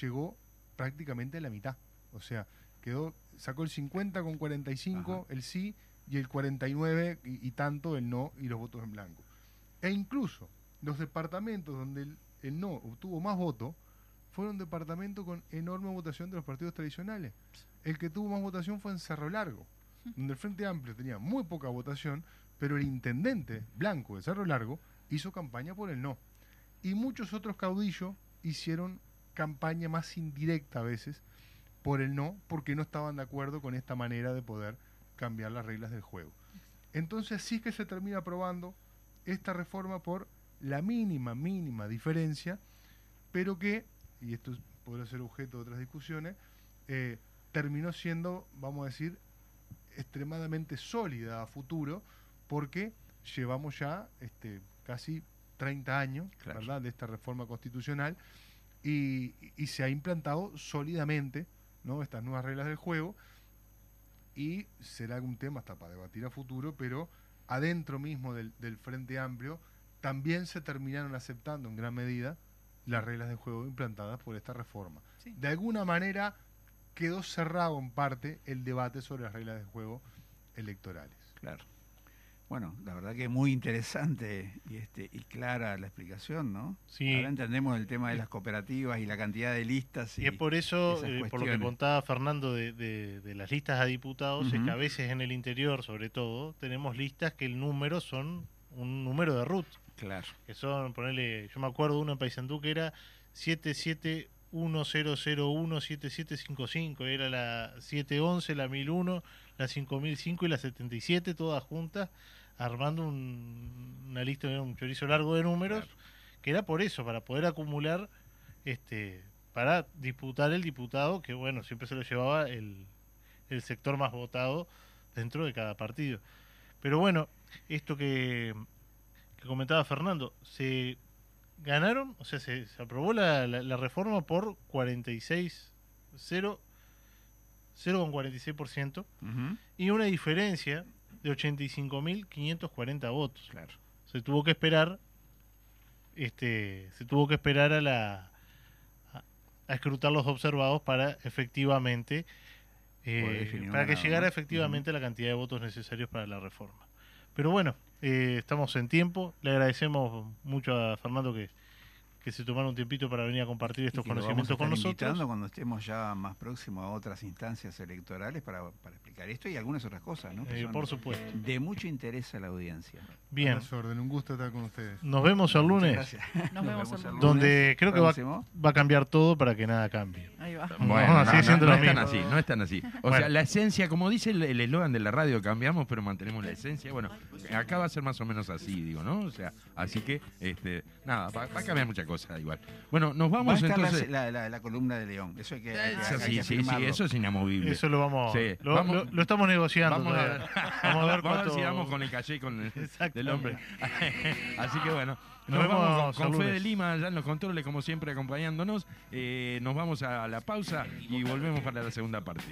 Speaker 9: llegó prácticamente a la mitad. O sea, quedó sacó el 50 con 45 el sí y el 49 y, y tanto el no y los votos en blanco. E incluso los departamentos donde el, el no obtuvo más votos fueron departamentos con enorme votación de los partidos tradicionales. El que tuvo más votación fue en Cerro Largo, donde el Frente Amplio tenía muy poca votación, pero el intendente blanco de Cerro Largo hizo campaña por el no. Y muchos otros caudillos hicieron campaña más indirecta a veces por el no, porque no estaban de acuerdo con esta manera de poder cambiar las reglas del juego. Entonces sí que se termina aprobando esta reforma por la mínima, mínima diferencia, pero que, y esto podrá ser objeto de otras discusiones, eh, terminó siendo, vamos a decir, extremadamente sólida a futuro, porque llevamos ya este, casi 30 años
Speaker 6: Claro.
Speaker 9: ¿verdad? de esta reforma constitucional y, y se ha implantado sólidamente ¿no? estas nuevas reglas del juego y será un tema hasta para debatir a futuro, pero adentro mismo del, del Frente Amplio también se terminaron aceptando en gran medida las reglas del juego implantadas por esta reforma.
Speaker 5: Sí.
Speaker 9: De alguna manera quedó cerrado en parte el debate sobre las reglas del juego electorales.
Speaker 6: Claro. Bueno, la verdad que es muy interesante y, este, y clara la explicación, ¿no?
Speaker 8: Sí.
Speaker 6: Ahora entendemos el tema de las cooperativas y la cantidad de listas. Y,
Speaker 8: Y es por eso, eh, por lo que contaba Fernando de, de- de las listas a diputados, es que a veces en el interior, sobre todo, tenemos listas que el número son un número de root.
Speaker 6: Claro.
Speaker 8: Que son, ponerle, yo me acuerdo uno en Paysandú que era 7710017755, era la 711, la 1001, la 5005 y la 77, todas juntas, armando un- una lista, un chorizo largo de números, que era por eso, para poder acumular, este para disputar el diputado, que bueno, siempre se lo llevaba el, el sector más votado dentro de cada partido. Pero bueno, esto que, que comentaba Fernando, se ganaron, o sea, se, se aprobó la, la- la reforma por 46, 0, 0,46%
Speaker 6: Ujú.
Speaker 8: y una diferencia de 85.540 votos.
Speaker 6: Claro.
Speaker 8: Se tuvo que esperar, este, se tuvo que esperar a la a, a escrutar los observados para efectivamente eh, para que llegara efectivamente la cantidad de votos necesarios para la reforma. Pero bueno, eh, estamos en tiempo. Le agradecemos mucho a Fernando que, que se tomaron un tiempito para venir a compartir estos
Speaker 6: Y que lo
Speaker 8: conocimientos
Speaker 6: vamos a
Speaker 8: con nosotros.
Speaker 6: invitando cuando estemos ya más próximos a otras instancias electorales para, para explicar esto y algunas otras cosas, ¿no?
Speaker 8: Eh, por supuesto.
Speaker 6: De mucho interés a la audiencia.
Speaker 8: Bien,
Speaker 9: órdenes, un gusto estar con ustedes.
Speaker 8: nos vemos el lunes,
Speaker 6: gracias.
Speaker 5: Nos *laughs* vemos el lunes.
Speaker 8: donde creo que va, a cambiar todo para que nada cambie.
Speaker 5: Ahí va.
Speaker 4: Bueno,
Speaker 8: No,
Speaker 4: no,
Speaker 8: sigue
Speaker 4: no,
Speaker 8: siendo
Speaker 4: no
Speaker 8: lo
Speaker 4: es tan
Speaker 8: mismo.
Speaker 4: así, no es tan así. O
Speaker 8: Bueno.
Speaker 4: sea, la esencia, como dice el el eslogan de la radio, cambiamos pero mantenemos la esencia. Bueno, acá va a ser más o menos así, digo, ¿no? O sea, así que, este, nada, va, va a cambiar muchas cosas. Cosa igual. Bueno, nos
Speaker 6: Va a
Speaker 4: vamos
Speaker 6: estar la-
Speaker 4: entonces.
Speaker 6: la, la- la columna de León. Eso hay que, hay que-
Speaker 4: Eso
Speaker 6: hay
Speaker 4: sí,
Speaker 6: que
Speaker 4: sí, sí,
Speaker 6: afirmarlo.
Speaker 4: eso es inamovible.
Speaker 8: Eso lo vamos,
Speaker 4: Sí,
Speaker 8: lo,
Speaker 4: vamos-
Speaker 8: lo- lo estamos negociando.
Speaker 4: Vamos a ver,
Speaker 8: Vamos a ver *laughs*
Speaker 4: Vamos
Speaker 8: cuánto-
Speaker 4: si vamos con el calle con el, *laughs* del hombre. *laughs* Así que bueno,
Speaker 8: Nos
Speaker 4: nos,
Speaker 8: vemos
Speaker 4: vamos con,
Speaker 8: el
Speaker 4: con Fede. Lima ya en los controles, como siempre, acompañándonos. Eh, nos vamos a la pausa y volvemos para la segunda parte.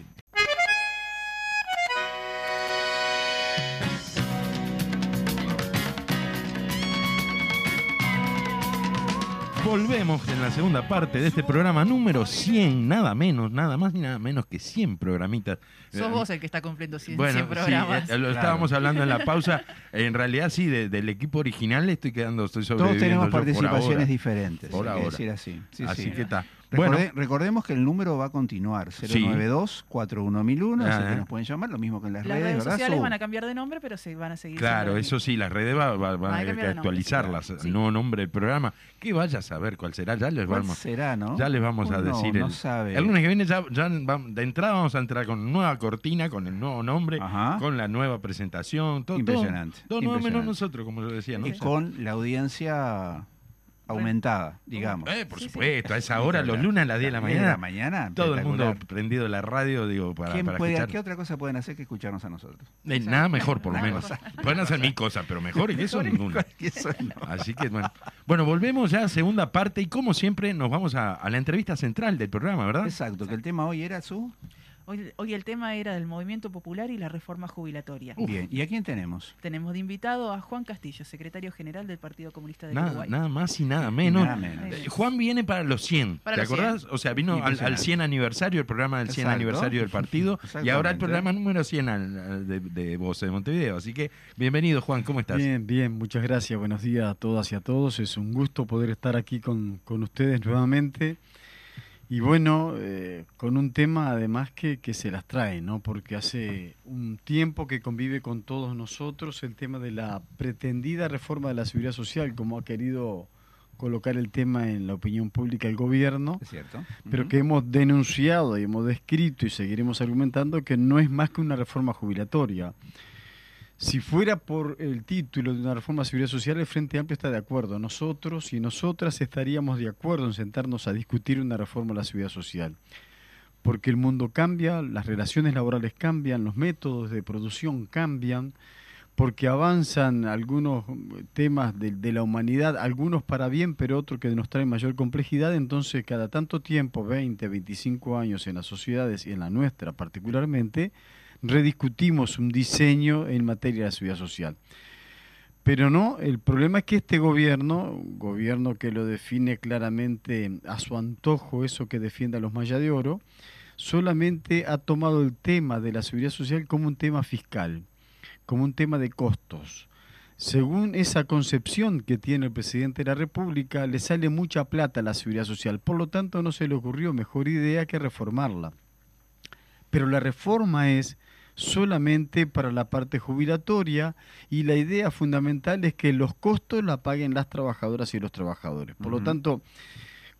Speaker 4: Volvemos en la segunda parte de este programa número 100, nada menos, nada más ni nada menos que 100 programitas.
Speaker 5: Sos
Speaker 4: Eh,
Speaker 5: vos el que está cumpliendo 100,
Speaker 4: bueno,
Speaker 5: 100
Speaker 4: sí,
Speaker 5: programas.
Speaker 4: eh, lo estábamos hablando en la pausa. *laughs* En realidad, sí, de- del equipo original estoy quedando, estoy
Speaker 6: Todos
Speaker 4: sobreviviendo
Speaker 6: tenemos
Speaker 4: yo por
Speaker 6: participaciones
Speaker 4: ahora.
Speaker 6: diferentes.
Speaker 4: Por
Speaker 6: hay que
Speaker 4: ahora.
Speaker 6: decir así. Sí,
Speaker 4: Así
Speaker 6: sí.
Speaker 4: que está.
Speaker 6: Recorde-
Speaker 4: Bueno,
Speaker 6: recordemos que el número va a continuar, 092-41001,
Speaker 4: Ah,
Speaker 6: así que nos pueden llamar, lo mismo que en las,
Speaker 5: Las redes sociales van a cambiar de nombre, pero se van a seguir
Speaker 4: claro, eso sí, las redes va- va- van
Speaker 5: Hay
Speaker 4: a
Speaker 5: que nombre,
Speaker 4: actualizarlas.
Speaker 5: sí.
Speaker 4: El nuevo nombre del programa. Que vaya a saber cuál será, ya les
Speaker 6: ¿Cuál
Speaker 4: vamos.
Speaker 6: será, no?
Speaker 4: Ya les vamos a decir.
Speaker 6: no
Speaker 4: el,
Speaker 6: sabe.
Speaker 4: el lunes que viene ya, de entrada vamos a entrar con nueva cortina, con el nuevo nombre,
Speaker 6: Ajá.
Speaker 4: con la nueva presentación, todo,
Speaker 6: Impresionante,
Speaker 4: todo, todo nuevo menos nosotros, como yo decía, ¿no?
Speaker 6: Y con la audiencia aumentada, digamos.
Speaker 4: Eh, por supuesto, a esa hora, los lunes a las 10 de la
Speaker 6: 10 de
Speaker 4: mañana,
Speaker 6: la mañana,
Speaker 4: todo el mundo prendido la radio, digo, para,
Speaker 6: ¿Quién
Speaker 4: para
Speaker 6: puede-
Speaker 4: escuchar.
Speaker 6: ¿Qué otra cosa pueden hacer que escucharnos a nosotros?
Speaker 4: Eh, nada mejor, por lo menos. Pueden hacer mil cosas, pero mejor eso
Speaker 6: y
Speaker 4: ninguna.
Speaker 6: eso no.
Speaker 4: Así que, bueno. Bueno, volvemos ya a segunda parte y como siempre nos vamos a, a la entrevista central del programa, ¿verdad?
Speaker 6: Exacto, que el tema hoy era su...
Speaker 5: Hoy, hoy el tema era del movimiento popular y la reforma jubilatoria.
Speaker 6: Bien, ¿y a quién tenemos?
Speaker 5: Tenemos de invitado a Juan Castillo, secretario general del Partido Comunista del
Speaker 4: Nada,
Speaker 5: Uruguay.
Speaker 4: nada más y nada menos.
Speaker 6: Nada menos.
Speaker 4: Eh, Juan viene para los 100,
Speaker 5: Para
Speaker 4: ¿te
Speaker 5: los
Speaker 4: acordás?
Speaker 5: 100.
Speaker 4: O sea, vino al, al
Speaker 6: Impresionante.
Speaker 4: 100 aniversario, el programa del 100
Speaker 6: Exacto.
Speaker 4: aniversario del partido, *laughs* y ahora el programa número 100 al- al de, de Voz de Montevideo. Así que, bienvenido Juan, ¿cómo estás?
Speaker 10: Bien, bien, muchas gracias. Buenos días a todas y a todos. Es un gusto poder estar aquí con, con ustedes nuevamente. Y bueno, eh, con un tema además que, que se las trae, ¿no? Porque hace un tiempo que convive con todos nosotros el tema de la pretendida reforma de la seguridad social, como ha querido colocar el tema en la opinión pública el gobierno
Speaker 6: Es cierto.
Speaker 10: pero que hemos denunciado y hemos descrito y seguiremos argumentando que no es más que una reforma jubilatoria. Si fuera por el título de una reforma de seguridad social, el Frente Amplio está de acuerdo. Nosotros y nosotras estaríamos de acuerdo en sentarnos a discutir una reforma de la seguridad social. Porque el mundo cambia, las relaciones laborales cambian, los métodos de producción cambian, porque avanzan algunos temas de, de la humanidad, algunos para bien, pero otros que nos traen mayor complejidad, entonces cada tanto tiempo, 20, 25 años en las sociedades y en la nuestra particularmente, rediscutimos un diseño en materia de la seguridad social. Pero no, el problema es que este gobierno, gobierno que lo define claramente a su antojo, eso que defiende a los Maya de Oro, solamente ha tomado el tema de la seguridad social como un tema fiscal, como un tema de costos. Según esa concepción que tiene el presidente de la República, le sale mucha plata a la seguridad social, por lo tanto no se le ocurrió mejor idea que reformarla. Pero la reforma es solamente para la parte jubilatoria y la idea fundamental es que los costos la paguen las trabajadoras y los trabajadores. Por lo tanto,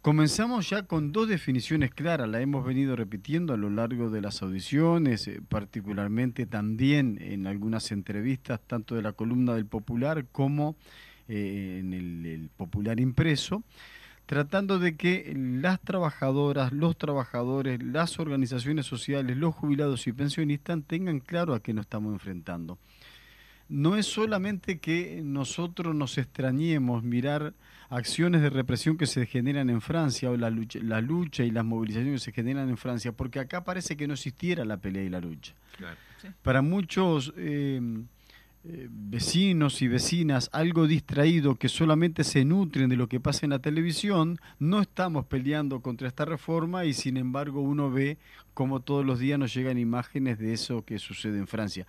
Speaker 10: comenzamos ya con dos definiciones claras, la hemos venido repitiendo a lo largo de las audiciones, eh, particularmente también en algunas entrevistas, tanto de la columna del Popular como eh, en el, el Popular impreso tratando de que las trabajadoras, los trabajadores, las organizaciones sociales, los jubilados y pensionistas tengan claro a qué nos estamos enfrentando. No es solamente que nosotros nos extrañemos mirar acciones de represión que se generan en Francia o la lucha, la lucha y las movilizaciones que se generan en Francia, porque acá parece que no existiera la pelea y la lucha. Para muchos eh, eh, vecinos y vecinas algo distraídos que solamente se nutren de lo que pasa en la televisión, no estamos peleando contra esta reforma y sin embargo uno ve como todos los días nos llegan imágenes de eso que sucede en Francia.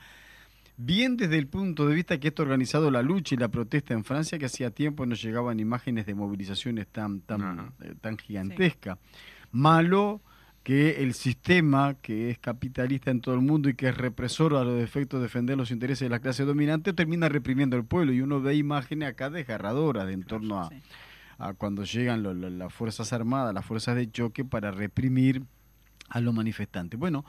Speaker 10: Bien desde el punto de vista que esto ha organizado la lucha y la protesta en Francia, que hacía tiempo nos llegaban imágenes de movilizaciones tan, tan, eh, tan gigantescas. Malo que el sistema que es capitalista en todo el mundo y que es represor a los efectos de defender los intereses de la clase dominante termina reprimiendo al pueblo y uno ve imágenes acá desgarradoras de en torno a,
Speaker 5: Sí.
Speaker 10: a cuando llegan lo- lo- las fuerzas armadas, las fuerzas de choque para reprimir a los manifestantes. Bueno,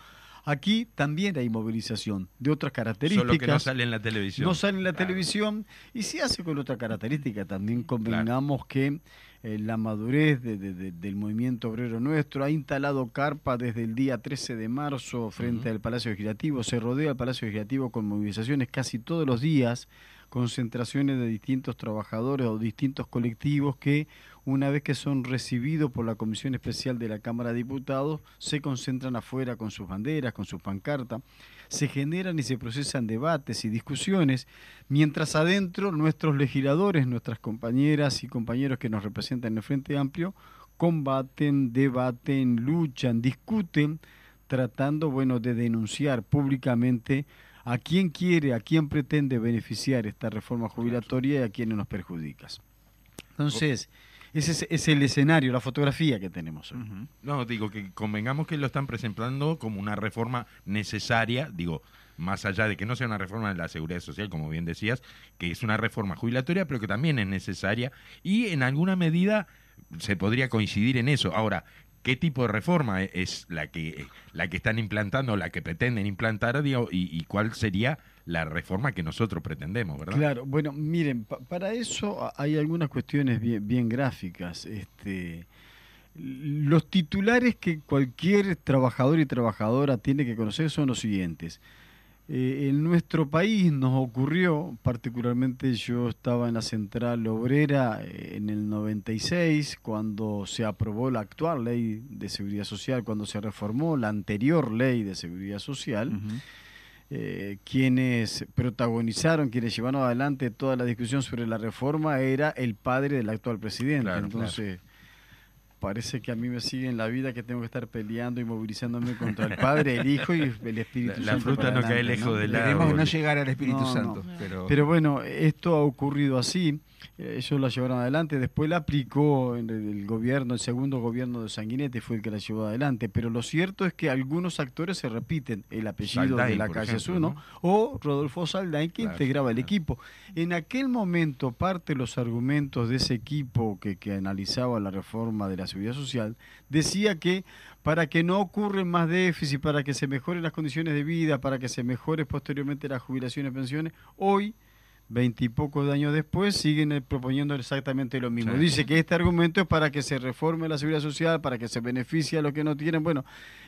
Speaker 10: Aquí también hay movilización de otras características.
Speaker 4: Solo que no sale en la televisión.
Speaker 10: No sale en la
Speaker 4: Claro.
Speaker 10: televisión y se hace con otra característica. También convengamos que eh, la madurez de- de- de- del movimiento obrero nuestro ha instalado carpa desde el día 13 de marzo frente al Palacio Legislativo. Se rodea el Palacio Legislativo con movilizaciones casi todos los días, concentraciones de distintos trabajadores o distintos colectivos que una vez que son recibidos por la Comisión Especial de la Cámara de Diputados, se concentran afuera con sus banderas, con sus pancartas, se generan y se procesan debates y discusiones, mientras adentro nuestros legisladores, nuestras compañeras y compañeros que nos representan en el Frente Amplio, combaten, debaten, luchan, discuten, tratando, bueno, de denunciar públicamente a quién quiere, a quién pretende beneficiar esta reforma jubilatoria y a quienes nos perjudica. Entonces, ese es, el escenario, la fotografía que tenemos hoy.
Speaker 4: No, digo que convengamos que lo están presentando como una reforma necesaria, digo, más allá de que no sea una reforma de la seguridad social, como bien decías, que es una reforma jubilatoria, pero que también es necesaria y en alguna medida se podría coincidir en eso. Ahora, ¿qué tipo de reforma e- es la que la que están implantando, la que pretenden implantar, y cuál sería la reforma que nosotros pretendemos, verdad?
Speaker 10: Claro, bueno, miren, pa- para eso hay algunas cuestiones bien, bien gráficas. Este, los titulares que cualquier trabajador y trabajadora tiene que conocer son los siguientes. Eh, en nuestro país nos ocurrió, particularmente yo estaba en la central obrera eh, en el 96, cuando se aprobó la actual ley de seguridad social, cuando se reformó la anterior ley de seguridad social eh, quienes protagonizaron, quienes llevaron adelante toda la discusión sobre la reforma era el padre del actual presidente.
Speaker 4: Claro,
Speaker 10: Entonces, parece que a mí me sigue en la vida que tengo que estar peleando y movilizándome contra el padre, el hijo y el Espíritu
Speaker 4: La- la
Speaker 10: Santo.
Speaker 4: fruta no cae lejos del
Speaker 6: Queremos
Speaker 4: árbol.
Speaker 6: no llegar al Espíritu
Speaker 10: No, no.
Speaker 6: Santo, pero...
Speaker 10: Pero bueno, esto ha ocurrido así. eh, Ellos la llevaron adelante, después la aplicó en el, gobierno, el segundo gobierno de Sanguinetti fue el que la llevó adelante. Pero lo cierto es que algunos actores se repiten, el apellido de la calle
Speaker 4: ejemplo,
Speaker 10: Zuno
Speaker 4: ¿no?
Speaker 10: o Rodolfo Saldain que
Speaker 4: Claro,
Speaker 10: integraba el
Speaker 4: claro.
Speaker 10: equipo. En aquel momento, parte de los argumentos de ese equipo que, que analizaba la reforma de la seguridad social decía que para que no ocurra más déficit, para que se mejoren las condiciones de vida, para que se mejore posteriormente las jubilaciones y pensiones, hoy veintipocos de años después siguen eh, proponiendo exactamente lo mismo.
Speaker 4: Sí.
Speaker 10: Dice que este argumento es para que se reforme la seguridad social, para que se beneficie a los que no tienen. Bueno,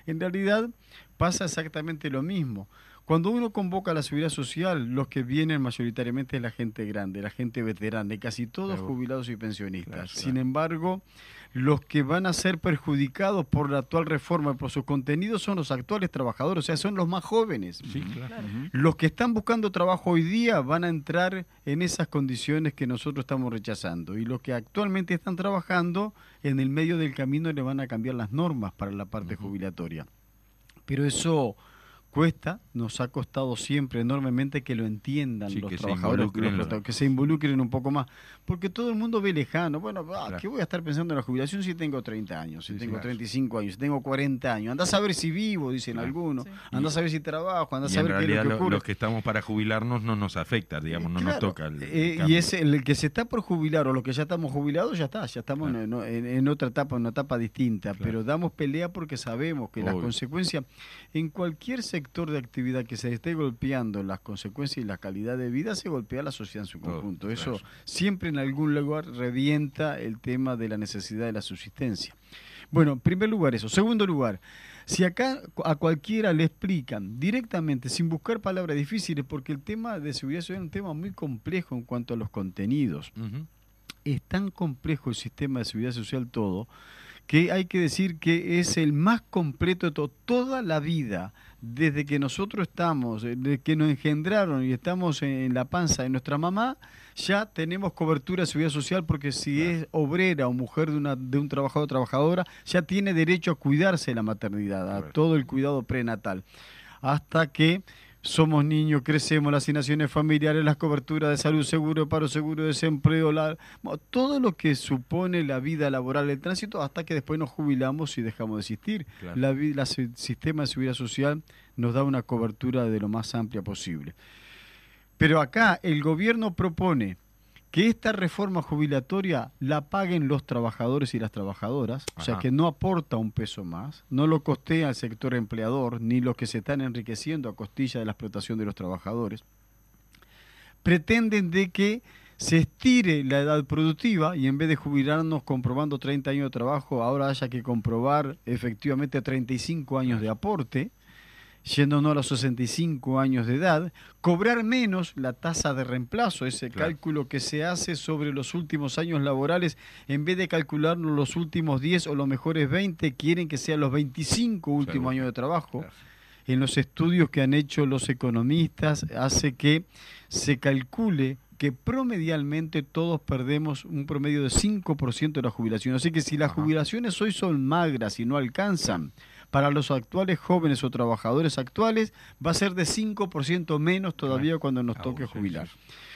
Speaker 10: en realidad pasa exactamente lo mismo. Cuando uno convoca a la seguridad social, los que vienen mayoritariamente es la gente grande, la gente veterana, y casi todos
Speaker 4: Claro.
Speaker 10: jubilados y pensionistas.
Speaker 4: Claro,
Speaker 10: Sin embargo, los que van a ser perjudicados por la actual reforma, por sus contenidos, son los actuales trabajadores, o sea, son los más jóvenes.
Speaker 4: Sí, claro.
Speaker 10: Los que están buscando trabajo hoy día van a entrar en esas condiciones que nosotros estamos rechazando. Y los que actualmente están trabajando, en el medio del camino le van a cambiar las normas para la parte jubilatoria. Pero eso cuesta, nos ha costado siempre enormemente que lo entiendan
Speaker 4: Sí,
Speaker 10: los
Speaker 4: que
Speaker 10: trabajadores, los que se involucren un poco más. Porque todo el mundo ve lejano. Bueno, ah,
Speaker 4: Claro.
Speaker 10: ¿qué voy a estar pensando en la jubilación si tengo 30 años, si
Speaker 4: Sí,
Speaker 10: tengo
Speaker 4: claro.
Speaker 10: 35 años, si tengo 40 años? Andás a ver si vivo, dicen
Speaker 4: Claro.
Speaker 10: algunos.
Speaker 5: Sí.
Speaker 10: Andás a ver si trabajo, andás
Speaker 4: Y
Speaker 10: a ver qué es lo que ocurre.
Speaker 4: los que estamos para jubilarnos no nos afecta, digamos, no nos toca. el- el
Speaker 10: eh, y es el que se está por jubilar o los que ya estamos jubilados, ya está, ya estamos
Speaker 4: Claro.
Speaker 10: en, en- en otra etapa, en una etapa distinta,
Speaker 4: Claro.
Speaker 10: pero damos pelea porque sabemos que las
Speaker 4: Obvio.
Speaker 10: consecuencias, en cualquier sector de actividad que se esté golpeando las consecuencias y la calidad de vida, se golpea la sociedad en su
Speaker 4: Todo,
Speaker 10: conjunto.
Speaker 4: claro.
Speaker 10: Eso siempre en algún lugar revienta el tema de la necesidad de la subsistencia. Bueno, en primer lugar eso. Segundo lugar, si acá a cualquiera le explican directamente, sin buscar palabras difíciles, porque el tema de seguridad social es un tema muy complejo en cuanto a los contenidos. Es tan complejo el sistema de seguridad social todo, que hay que decir que es el más completo de todo. Toda la vida, desde que nosotros estamos, eh, desde que nos engendraron y estamos en la panza de nuestra mamá, ya tenemos cobertura de seguridad social porque si es obrera o mujer de, una, de un trabajador o trabajadora, ya tiene derecho a cuidarse de la maternidad, a todo el cuidado prenatal. Hasta que somos niños, crecemos, las asignaciones familiares, las coberturas de salud, seguro paro, seguro de desempleo, la- todo lo que supone la vida laboral, el tránsito, hasta que después nos jubilamos y dejamos de existir.
Speaker 4: Claro.
Speaker 10: La, la si- sistema de seguridad social nos da una cobertura de lo más amplia posible. Pero acá el gobierno propone que esta reforma jubilatoria la paguen los trabajadores y las trabajadoras, o sea que no aporta un peso más, no lo costea al sector empleador, ni los que se están enriqueciendo a costilla de la explotación de los trabajadores. Pretenden de que se estire la edad productiva y en vez de jubilarnos comprobando 30 años de trabajo, ahora haya que comprobar efectivamente 35 años de aporte, yéndonos a los 65 años de edad, cobrar menos la tasa de reemplazo, ese
Speaker 4: Claro.
Speaker 10: cálculo que se hace sobre los últimos años laborales, en vez de calcularnos los últimos 10 o los mejores 20, quieren que sean los 25 últimos
Speaker 4: Seguro.
Speaker 10: años de trabajo.
Speaker 4: Claro.
Speaker 10: En los estudios que han hecho los economistas, hace que se calcule que promedialmente todos perdemos un promedio de 5% de la jubilación. Así que si las
Speaker 4: Ajá.
Speaker 10: jubilaciones hoy son magras y no alcanzan para los actuales jóvenes o trabajadores actuales, va a ser de 5% menos todavía cuando nos
Speaker 4: Ah,
Speaker 10: toque jubilar.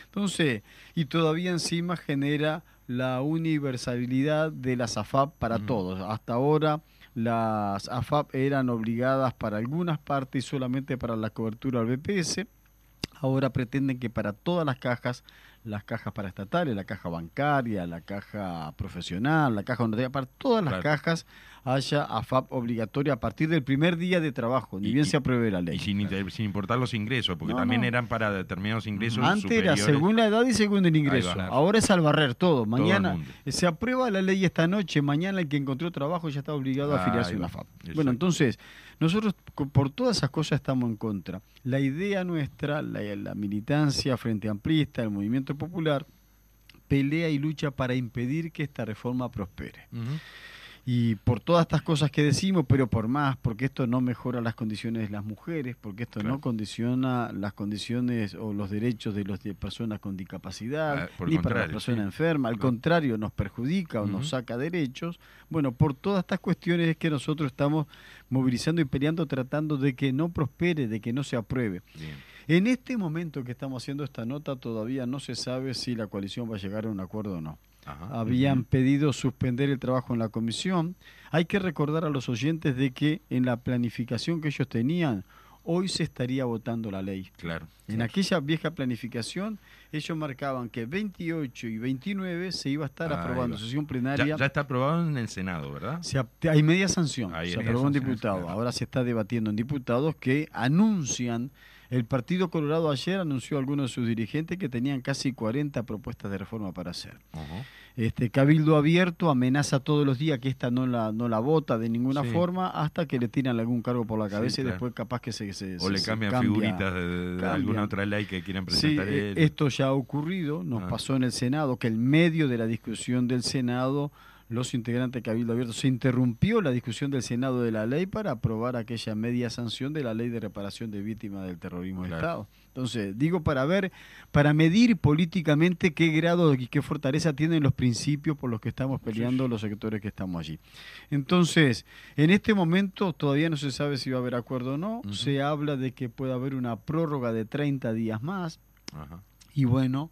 Speaker 10: Entonces, y todavía encima genera la universalidad de las AFAP para todos. Hasta ahora las AFAP eran obligadas para algunas partes y solamente para la cobertura al BPS. Ahora pretenden que para todas las cajas, las cajas paraestatales, la caja bancaria, la caja profesional, la caja honoraria, para todas las
Speaker 4: Claro.
Speaker 10: cajas haya AFAP obligatoria a partir del primer día de trabajo, ni
Speaker 4: Y-
Speaker 10: bien se apruebe la ley.
Speaker 4: Y sin, importar los ingresos, porque
Speaker 10: No,
Speaker 4: también
Speaker 10: no.
Speaker 4: eran para determinados ingresos
Speaker 10: Antes era según la edad y según el ingreso. Ahora es al barrer todo. Mañana se aprueba la ley esta noche. Mañana el que encontró trabajo ya está obligado a afiliarse a una FAP.
Speaker 4: Exacto.
Speaker 10: Bueno, entonces, nosotros por todas esas cosas estamos en contra. La idea nuestra, la, la militancia frente amplista, el movimiento popular, pelea y lucha para impedir que esta reforma prospere. Y por todas estas cosas que decimos, pero por más, porque esto no mejora las condiciones de las mujeres, porque esto
Speaker 4: Claro.
Speaker 10: no condiciona las condiciones o los derechos de las personas con discapacidad,
Speaker 4: Ah,
Speaker 10: ni para la persona
Speaker 4: sí.
Speaker 10: enferma, al
Speaker 4: Claro.
Speaker 10: contrario, nos perjudica o nos saca derechos. Bueno, por todas estas cuestiones es que nosotros estamos movilizando y peleando, tratando de que no prospere, de que no se apruebe.
Speaker 4: Bien.
Speaker 10: En este momento que estamos haciendo esta nota, todavía no se sabe si la coalición va a llegar a un acuerdo o no
Speaker 4: Ajá.
Speaker 10: habían pedido suspender el trabajo en la comisión. Hay que recordar a los oyentes de que en la planificación que ellos tenían, hoy se estaría votando la ley.
Speaker 4: Claro.
Speaker 10: En aquella vieja planificación, ellos marcaban que 28 y 29 se iba a estar aprobando sesión plenaria.
Speaker 4: ya está aprobado en el Senado, ¿verdad?
Speaker 10: Se hay media sanción,
Speaker 4: Ahí
Speaker 10: se aprobó en diputados.
Speaker 4: claro.
Speaker 10: Ahora se está debatiendo en diputados que anuncian, el Partido Colorado ayer anunció a algunos de sus dirigentes que tenían casi 40 propuestas de reforma para hacer. Este Cabildo Abierto amenaza todos los días que esta no la, no la vota de ninguna
Speaker 4: Sí.
Speaker 10: forma hasta que le tiran algún cargo por la
Speaker 4: Sí,
Speaker 10: cabeza y después capaz que se, se-
Speaker 4: O
Speaker 10: se-
Speaker 4: le cambian
Speaker 10: cambia.
Speaker 4: figuritas de, alguna otra ley que quieran presentar
Speaker 10: eh,
Speaker 4: él.
Speaker 10: esto ya ha ocurrido, nos
Speaker 4: Ah.
Speaker 10: pasó en el Senado, que en medio de la discusión del Senado, los integrantes de Cabildo Abierto, se interrumpió la discusión del Senado de la ley para aprobar aquella media sanción de la ley de reparación de víctimas del terrorismo
Speaker 4: Claro.
Speaker 10: Estado. Entonces, digo para ver, para medir políticamente qué grado y qué fortaleza tienen los principios por los que estamos peleando los sectores que estamos allí. Entonces, en este momento todavía no se sabe si va a haber acuerdo o no. Se habla de que puede haber una prórroga de 30 días más.
Speaker 4: Ajá.
Speaker 10: Y bueno,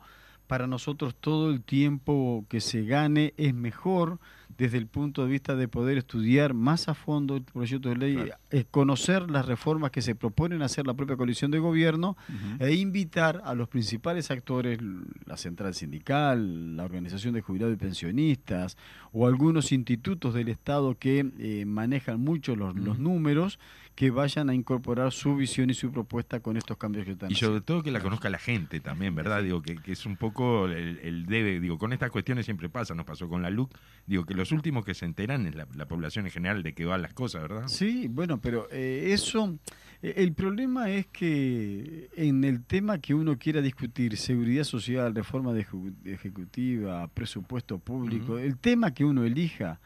Speaker 10: para nosotros todo el tiempo que se gane es mejor desde el punto de vista de poder estudiar más a fondo el proyecto de ley,
Speaker 4: Claro.
Speaker 10: eh, conocer las reformas que se proponen hacer la propia coalición de gobierno e invitar a los principales actores, la central sindical, la organización de jubilados y pensionistas o algunos institutos del Estado que eh, manejan mucho los, números, que vayan a incorporar su visión y su propuesta con estos cambios que están
Speaker 4: Y sobre todo que la conozca la gente también, ¿verdad? Digo, que, que es un poco el, el debe, digo, con estas cuestiones siempre pasa, nos pasó con la LUC, digo, que los últimos que se enteran es la, la población en general de qué van las cosas, ¿verdad?
Speaker 10: Sí, bueno, pero eh, eso, eh, el problema es que en el tema que uno quiera discutir, seguridad social, reforma de ejecutiva, presupuesto público, el tema que uno elija,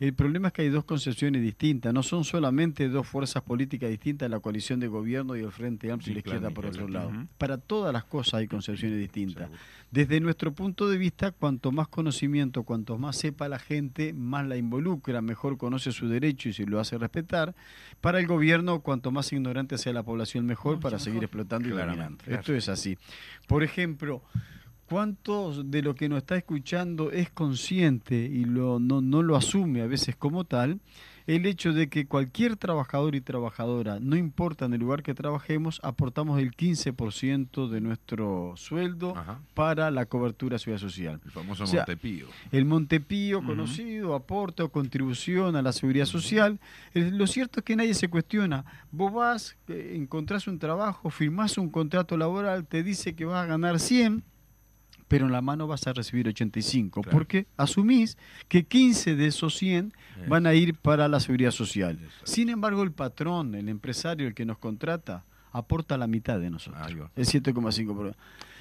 Speaker 10: el problema es que hay dos concepciones distintas, no son solamente dos fuerzas políticas distintas, la coalición de gobierno y el Frente Amplio y la izquierda por otro lado. Para todas las cosas hay concepciones distintas.
Speaker 4: Seguro.
Speaker 10: Desde nuestro punto de vista, cuanto más conocimiento, cuanto más sepa la gente, más la involucra, mejor conoce su derecho y se lo hace respetar. Para el gobierno, cuanto más ignorante sea la población, mejor para seguir explotando y dominando.
Speaker 4: claro.
Speaker 10: Esto es así. Por ejemplo, ¿cuántos de lo que nos está escuchando es consciente y lo, no, no lo asume a veces como tal? el hecho de que cualquier trabajador y trabajadora, no importa en el lugar que trabajemos, aportamos el 15% de nuestro sueldo
Speaker 4: Ajá.
Speaker 10: para la cobertura de seguridad social.
Speaker 4: El famoso
Speaker 10: O sea,
Speaker 4: Montepío.
Speaker 10: El Montepío conocido, aporte o contribución a la seguridad social. Eh, Lo cierto es que nadie se cuestiona. Vos vas, eh, encontrás un trabajo, firmás un contrato laboral, te dice que vas a ganar 100, pero en la mano vas a recibir 85,
Speaker 4: Claro.
Speaker 10: porque asumís que 15 de esos 100
Speaker 4: Eh.
Speaker 10: van a ir para la seguridad social. Sin embargo, el patrón, el empresario, el que nos contrata, aporta la mitad de nosotros. El 7,5%.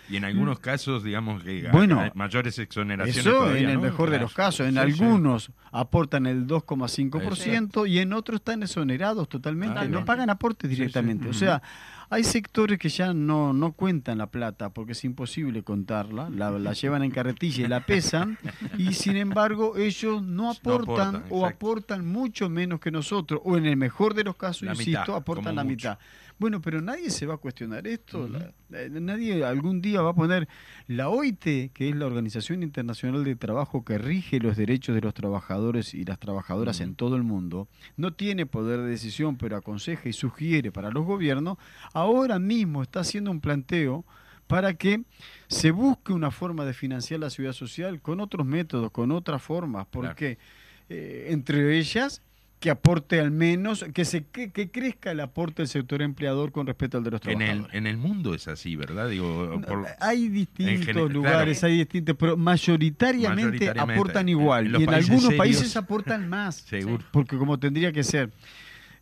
Speaker 4: Y en algunos casos, digamos que
Speaker 10: Bueno,
Speaker 4: hay mayores exoneraciones
Speaker 10: Eso
Speaker 4: todavía,
Speaker 10: en el
Speaker 4: ¿no?
Speaker 10: mejor de los casos. En
Speaker 4: Sí, sí.
Speaker 10: algunos aportan el 2,5% y en otros están exonerados totalmente.
Speaker 4: Ah,
Speaker 10: no pagan aportes
Speaker 4: sí.
Speaker 10: directamente. O sea, hay sectores que ya no, no cuentan la plata porque es imposible contarla. La, la llevan en carretilla y la pesan. y sin embargo, ellos no aportan,
Speaker 4: aportan,
Speaker 10: o aportan mucho menos que nosotros. O en el mejor de los casos,
Speaker 4: La
Speaker 10: insisto,
Speaker 4: mitad,
Speaker 10: aportan la
Speaker 4: mucho.
Speaker 10: mitad. Bueno, pero nadie se va a cuestionar esto. la- eh, nadie algún día va a poner la OIT, que es la Organización Internacional de Trabajo que rige los derechos de los trabajadores y las trabajadoras en todo el mundo, no tiene poder de decisión, pero aconseja y sugiere para los gobiernos, ahora mismo está haciendo un planteo para que se busque una forma de financiar la seguridad social con otros métodos, con otras formas, porque eh, entre ellas que aporte al menos, que se que, que crezca el aporte del sector empleador con respecto al de los
Speaker 4: En el,
Speaker 10: trabajadores.
Speaker 4: en el mundo es así, ¿verdad? Digo, por-
Speaker 10: Hay distintos lugares,
Speaker 4: claro.
Speaker 10: hay distintos, pero mayoritariamente,
Speaker 4: Mayoritariamente,
Speaker 10: aportan igual.
Speaker 4: en
Speaker 10: y en algunos
Speaker 4: serios-
Speaker 10: países aportan más. *laughs*
Speaker 4: Seguro.
Speaker 10: Porque como tendría que ser.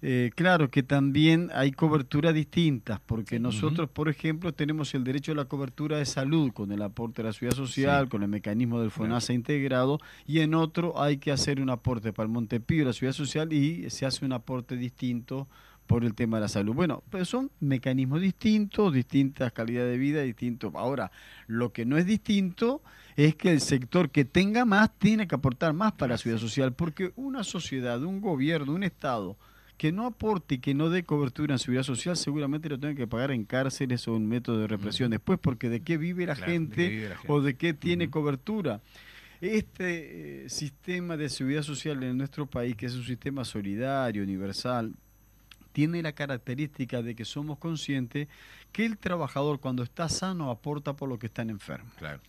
Speaker 10: Eh, claro que también hay coberturas distintas, porque nosotros, por ejemplo, tenemos el derecho a la cobertura de salud con el aporte de la seguridad social,
Speaker 4: Sí.
Speaker 10: con el mecanismo del FONASA integrado, y en otro hay que hacer un aporte para el Montepío, la seguridad social, y se hace un aporte distinto por el tema de la salud. Bueno, pero son mecanismos distintos, distintas calidades de vida, distintos. Ahora, lo que no es distinto es que el sector que tenga más tiene que aportar más para la seguridad social, porque una sociedad, un gobierno, un Estado que no aporte y que no dé cobertura en seguridad social, seguramente lo tenga que pagar en cárceles o un método de represión después, porque de qué vive la,
Speaker 4: Claro, ¿de
Speaker 10: gente,
Speaker 4: qué vive la gente?
Speaker 10: o de qué tiene cobertura. Este eh, sistema de seguridad social en nuestro país, que es un sistema solidario, universal, tiene la característica de que somos conscientes que el trabajador cuando está sano aporta por lo que están enfermos.
Speaker 4: Claro.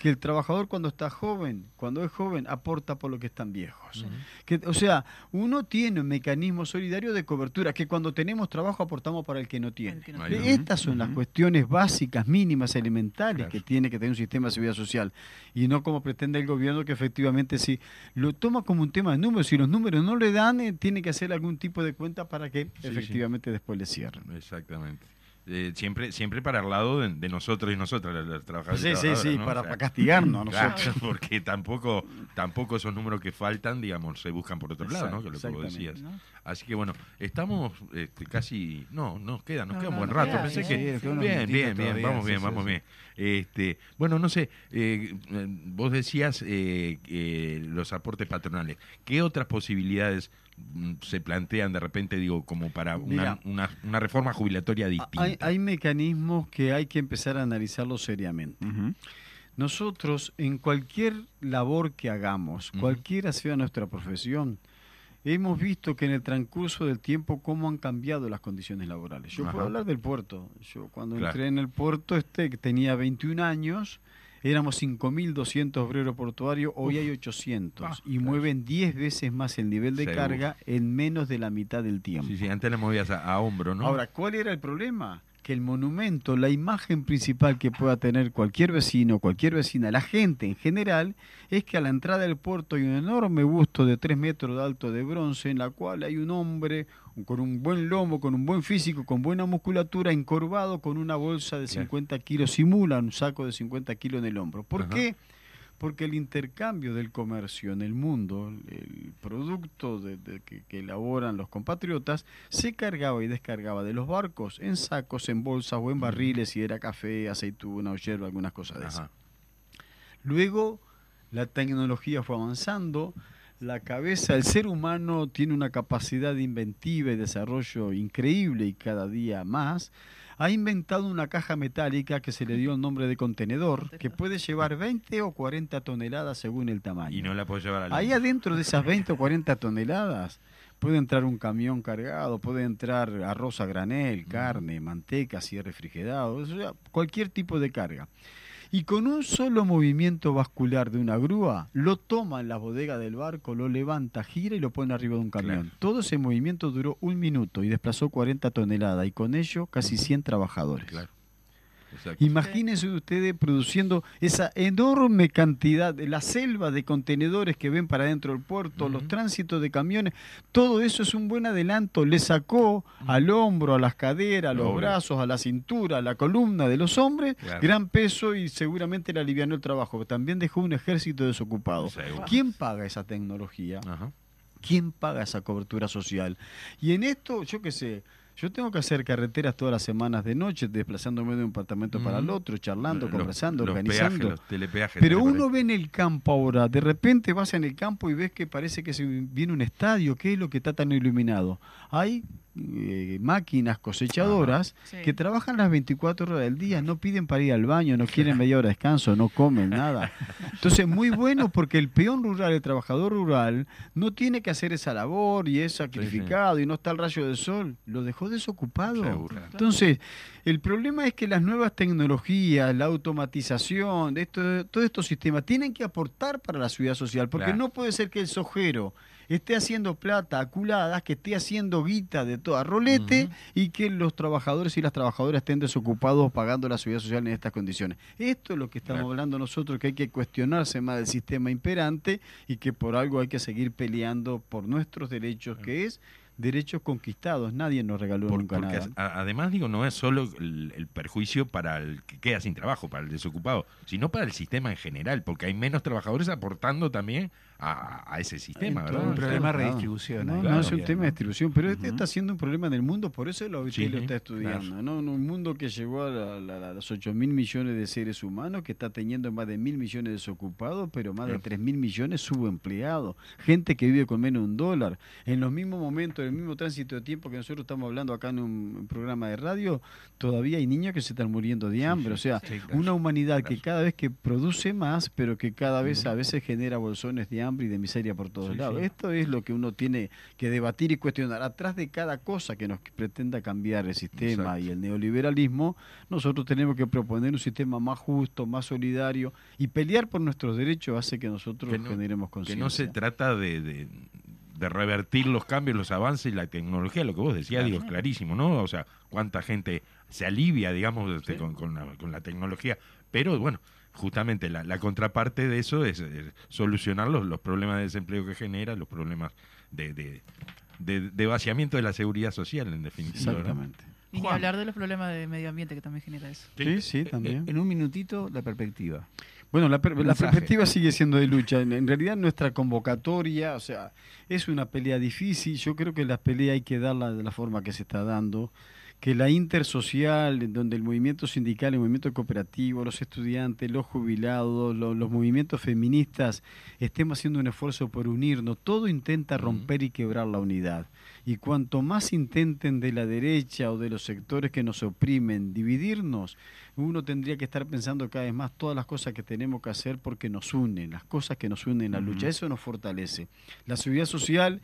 Speaker 10: Que el trabajador cuando está joven, cuando es joven, aporta por lo que están viejos. Que, o sea, uno tiene un mecanismo solidario de cobertura, que cuando tenemos trabajo aportamos para el que no tiene.
Speaker 5: que no.
Speaker 10: Estas son las cuestiones básicas, mínimas, elementales que tiene que tener un sistema de seguridad social. Y no como pretende el gobierno que efectivamente si lo toma como un tema de números, si los números no le dan, eh, tiene que hacer algún tipo de cuenta para que
Speaker 4: sí.
Speaker 10: efectivamente después le cierren.
Speaker 4: Exactamente. Eh, siempre, siempre para el lado de, de nosotros y nosotras, los, los trabajadores.
Speaker 10: Sí, sí, sí,
Speaker 4: ¿no?
Speaker 10: para- para castigarnos a
Speaker 4: claro,
Speaker 10: nosotros. *laughs*
Speaker 4: porque tampoco, tampoco esos números que faltan, digamos, se buscan por otro lado, ¿no? Que es lo que vos decías.
Speaker 5: ¿no?
Speaker 4: Así que bueno, estamos este, casi. No, nos queda, nos
Speaker 5: No,
Speaker 4: queda un
Speaker 5: no,
Speaker 4: buen rato.
Speaker 5: queda
Speaker 4: Pensé
Speaker 5: bien,
Speaker 4: que. bien, bien, bien,
Speaker 6: todavía,
Speaker 4: vamos
Speaker 6: sí,
Speaker 4: bien,
Speaker 6: sí,
Speaker 4: vamos
Speaker 6: sí.
Speaker 4: bien. Este, bueno, no sé, eh, vos decías eh, los aportes patronales. ¿Qué otras posibilidades se plantean de repente, digo, como para una,
Speaker 10: Mira.
Speaker 4: una, una reforma jubilatoria distinta?
Speaker 10: Hay, hay mecanismos que hay que empezar a analizarlos seriamente. Nosotros, en cualquier labor que hagamos, cualquiera sea nuestra profesión, hemos visto que en el transcurso del tiempo cómo han cambiado las condiciones laborales. Yo
Speaker 4: Ajá.
Speaker 10: puedo hablar del puerto. Yo cuando
Speaker 4: Claro.
Speaker 10: entré en el puerto, este que tenía 21 años, éramos 5.200 obreros portuarios, hoy hay 800
Speaker 4: Ah,
Speaker 10: y mueven 10 veces más el nivel de
Speaker 4: Seguro.
Speaker 10: carga en menos de la mitad del tiempo.
Speaker 4: Sí, sí, antes le movías a, a hombro, ¿no?
Speaker 10: Ahora, ¿cuál era el problema? Que el monumento, la imagen principal que pueda tener cualquier vecino, cualquier vecina, la gente en general, es que a la entrada del puerto hay un enorme busto de 3 metros de alto de bronce en la cual hay un hombre con un buen lomo, con un buen físico, con buena musculatura, encorvado con una bolsa de
Speaker 4: Claro.
Speaker 10: 50 kilos, simula un saco de 50 kilos en el hombro. ¿Por
Speaker 4: Ajá.
Speaker 10: qué? Porque el intercambio del comercio en el mundo, el producto de- de que, que elaboran los compatriotas, se cargaba y descargaba de los barcos en sacos, en bolsas o en barriles, si era café, aceituna o hierba, algunas cosas de esas. Luego la tecnología fue avanzando, la cabeza, el ser humano tiene una capacidad de inventiva y desarrollo increíble y cada día más. Ha inventado una caja metálica que se le dio el nombre de contenedor, que puede llevar 20 o 40 toneladas según el tamaño.
Speaker 4: Y no la puedo llevar a la
Speaker 10: Ahí adentro de esas 20 o 40 *laughs* toneladas puede entrar un camión cargado, puede entrar arroz a granel, carne, manteca, si es refrigerado, o sea, cualquier tipo de carga. Y con un solo movimiento vascular de una grúa, lo toma en la bodega del barco, lo levanta, gira y lo pone arriba de un camión. Todo ese movimiento duró un minuto y desplazó 40 toneladas y con ello casi 100 trabajadores. Imagínense ustedes produciendo esa enorme cantidad, de la selva de contenedores que ven para dentro del puerto, los tránsitos de camiones, todo eso es un buen adelanto. Le sacó al hombro, a las caderas, a los
Speaker 4: Obvio.
Speaker 10: brazos, a la cintura, a la columna de los hombres,
Speaker 4: Claro.
Speaker 10: gran peso y seguramente le alivianó el trabajo. También dejó un ejército desocupado.
Speaker 4: Seguro.
Speaker 10: ¿Quién paga esa tecnología? ¿Quién paga esa cobertura social? Y en esto, yo qué sé, yo tengo que hacer carreteras todas las semanas de noche, desplazándome de un apartamento para el
Speaker 4: Ujú.
Speaker 10: otro, charlando,
Speaker 4: Los-
Speaker 10: conversando,
Speaker 4: los
Speaker 10: organizando.
Speaker 4: peajes, los telepeajes,
Speaker 10: Pero
Speaker 4: ¿te
Speaker 10: uno ve en el campo ahora, de repente vas en el campo y ves que parece que se viene un estadio, ¿qué es lo que está tan iluminado? Hay eh, máquinas cosechadoras
Speaker 5: Sí.
Speaker 10: que trabajan las 24 horas del día, no piden para ir al baño, no quieren media hora de descanso, no comen nada. Entonces, muy bueno porque el peón rural, el trabajador rural, no tiene que hacer esa labor y es sacrificado y no está al rayo del sol, lo dejó desocupado. Entonces, el problema es que las nuevas tecnologías, la automatización, esto, todos estos sistemas tienen que aportar para la seguridad social, porque
Speaker 4: Claro.
Speaker 10: no puede ser que el sojero esté haciendo plata aculadas, que esté haciendo guita de toda rolete y que los trabajadores y las trabajadoras estén desocupados pagando la seguridad social en estas condiciones. Esto es lo que estamos hablando nosotros, que hay que cuestionarse más del sistema imperante y que por algo hay que seguir peleando por nuestros derechos, que es derechos conquistados. Nadie nos regaló
Speaker 4: Por-
Speaker 10: nunca nada.
Speaker 4: a- además, digo, no es solo el, el perjuicio para el que queda sin trabajo, para el desocupado, sino para el sistema en general, porque hay menos trabajadores aportando también a, a ese sistema, ¿verdad?
Speaker 6: un problema de
Speaker 10: claro.
Speaker 6: redistribución
Speaker 10: No, no, es un tema de distribución, pero este está siendo un problema en el mundo, por eso la OIT
Speaker 4: Sí,
Speaker 10: lo
Speaker 4: sí,
Speaker 10: está estudiando. ¿no? En un mundo que llegó a, la- la- los 8 mil millones de seres humanos, que está teniendo más de mil millones desocupados, pero más de
Speaker 4: Claro.
Speaker 10: 3 mil millones subempleados, gente que vive con menos de un dólar. En los mismos momentos, en el mismo tránsito de tiempo que nosotros estamos hablando acá en un, programa de radio, todavía hay niños que se están muriendo de hambre. o sea,
Speaker 4: Sí, claro.
Speaker 10: una humanidad que cada vez que produce más, pero que cada vez a veces genera bolsones de hambre y de miseria por todos
Speaker 4: Sí,
Speaker 10: lados.
Speaker 4: sí.
Speaker 10: Esto es lo que uno tiene que debatir y cuestionar. Atrás de cada cosa que nos pretenda cambiar el sistema
Speaker 4: Exacto.
Speaker 10: y el neoliberalismo, nosotros tenemos que proponer un sistema más justo, más solidario y pelear por nuestros derechos hace que nosotros
Speaker 4: Que no-
Speaker 10: generemos
Speaker 4: Que
Speaker 10: conciencia.
Speaker 4: no se trata de, de- de revertir los cambios, los avances y la tecnología, lo que vos decías, digo, es clarísimo, ¿no? O sea, cuánta gente se alivia, digamos, este, con, con la, con la tecnología, pero bueno, justamente la, la contraparte de eso es, eh, solucionar los, los problemas de desempleo que genera, los problemas de, de, de- de vaciamiento de la seguridad social, en definitiva.
Speaker 5: Y hablar de los problemas de medio ambiente que también genera eso.
Speaker 10: Sí, sí, también.
Speaker 6: En un minutito, la perspectiva.
Speaker 10: Bueno, la, per- la perspectiva sigue siendo de lucha. En, en realidad nuestra convocatoria, o sea, es una pelea difícil. Yo creo que la pelea hay que darla de la forma que se está dando. Que la intersocial, donde el movimiento sindical, el movimiento cooperativo, los estudiantes, los jubilados, lo- los movimientos feministas, estemos haciendo un esfuerzo por unirnos. Todo intenta romper y quebrar la unidad. Y cuanto más intenten de la derecha o de los sectores que nos oprimen dividirnos, uno tendría que estar pensando cada vez más todas las cosas que tenemos que hacer porque nos unen, las cosas que nos unen en la lucha. Eso nos fortalece. La seguridad social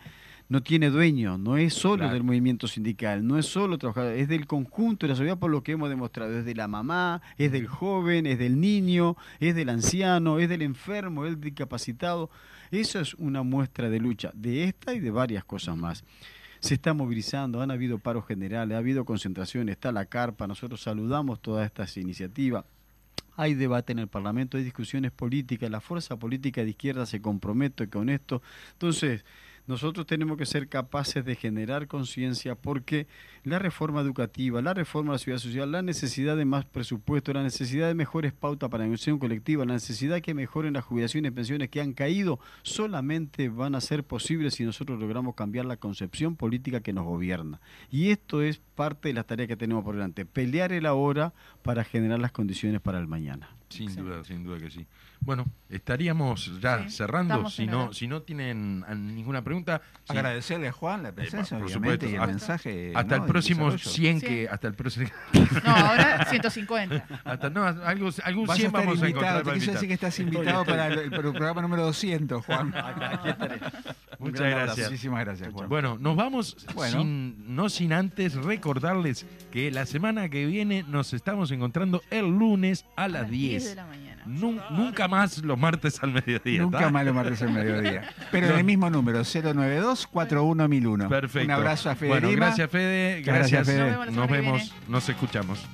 Speaker 10: no tiene dueño, no es solo
Speaker 4: Claro.
Speaker 10: del movimiento sindical, no es solo trabajador, es del conjunto de la sociedad por lo que hemos demostrado. Es de la mamá, es del joven, es del niño, es del anciano, es del enfermo, es del discapacitado. Eso es una muestra de lucha, de esta y de varias cosas más se está movilizando, han habido paros generales, ha habido concentraciones, está la carpa, nosotros saludamos todas estas iniciativas. Hay debate en el Parlamento, hay discusiones políticas, la fuerza política de izquierda se compromete con esto. Entonces, nosotros tenemos que ser capaces de generar conciencia porque la reforma educativa, la reforma de la ciudad social, la necesidad de más presupuesto, la necesidad de mejores pautas para la negociación colectiva, la necesidad que mejoren las jubilaciones y pensiones que han caído, solamente van a ser posibles si nosotros logramos cambiar la concepción política que nos gobierna. Y esto es parte de las tareas que tenemos por delante, pelear el ahora para generar las condiciones para el mañana.
Speaker 4: Sin duda, sin duda que sí. Bueno, estaríamos ya
Speaker 5: Sí,
Speaker 4: cerrando. Si no, si no tienen ah, ninguna pregunta, sí.
Speaker 6: Agradecerle a Juan la presencia,
Speaker 4: por
Speaker 6: obviamente,
Speaker 4: supuesto.
Speaker 6: y el
Speaker 4: Hasta-
Speaker 6: mensaje.
Speaker 4: hasta
Speaker 6: ¿no?
Speaker 4: el próximo
Speaker 6: desarrollo.
Speaker 4: 100
Speaker 5: Sí.
Speaker 4: que hasta el próximo *laughs*
Speaker 5: No, ahora 150.
Speaker 4: hasta no algo algún
Speaker 6: Vas a
Speaker 4: 100
Speaker 6: estar
Speaker 4: vamos a
Speaker 6: invitado,
Speaker 4: encontrar
Speaker 6: te decir que estás invitado para el, para el *laughs* programa número 200, Juan.
Speaker 10: Aquí estaré.
Speaker 4: Muchas
Speaker 10: abrazo.
Speaker 4: gracias.
Speaker 6: Muchísimas gracias, Juan.
Speaker 4: Bueno, nos vamos
Speaker 6: Bueno.
Speaker 4: sin, no sin antes recordarles que la semana que viene nos estamos encontrando el lunes a
Speaker 5: A
Speaker 4: las
Speaker 5: las
Speaker 4: 10.
Speaker 5: de la mañana.
Speaker 4: Nun- nunca más los martes al mediodía.
Speaker 6: Nunca
Speaker 4: ¿tá?
Speaker 6: más lo martes al mediodía. *laughs* Pero
Speaker 4: No.
Speaker 6: en el mismo número, 092-41001.
Speaker 4: Perfecto.
Speaker 6: Un abrazo a Fede
Speaker 4: Bueno,
Speaker 6: Lima.
Speaker 4: gracias Fede,
Speaker 6: Gracias,
Speaker 4: gracias.
Speaker 6: Fede.
Speaker 5: Nos vemos
Speaker 4: Nos vemos, nos escuchamos.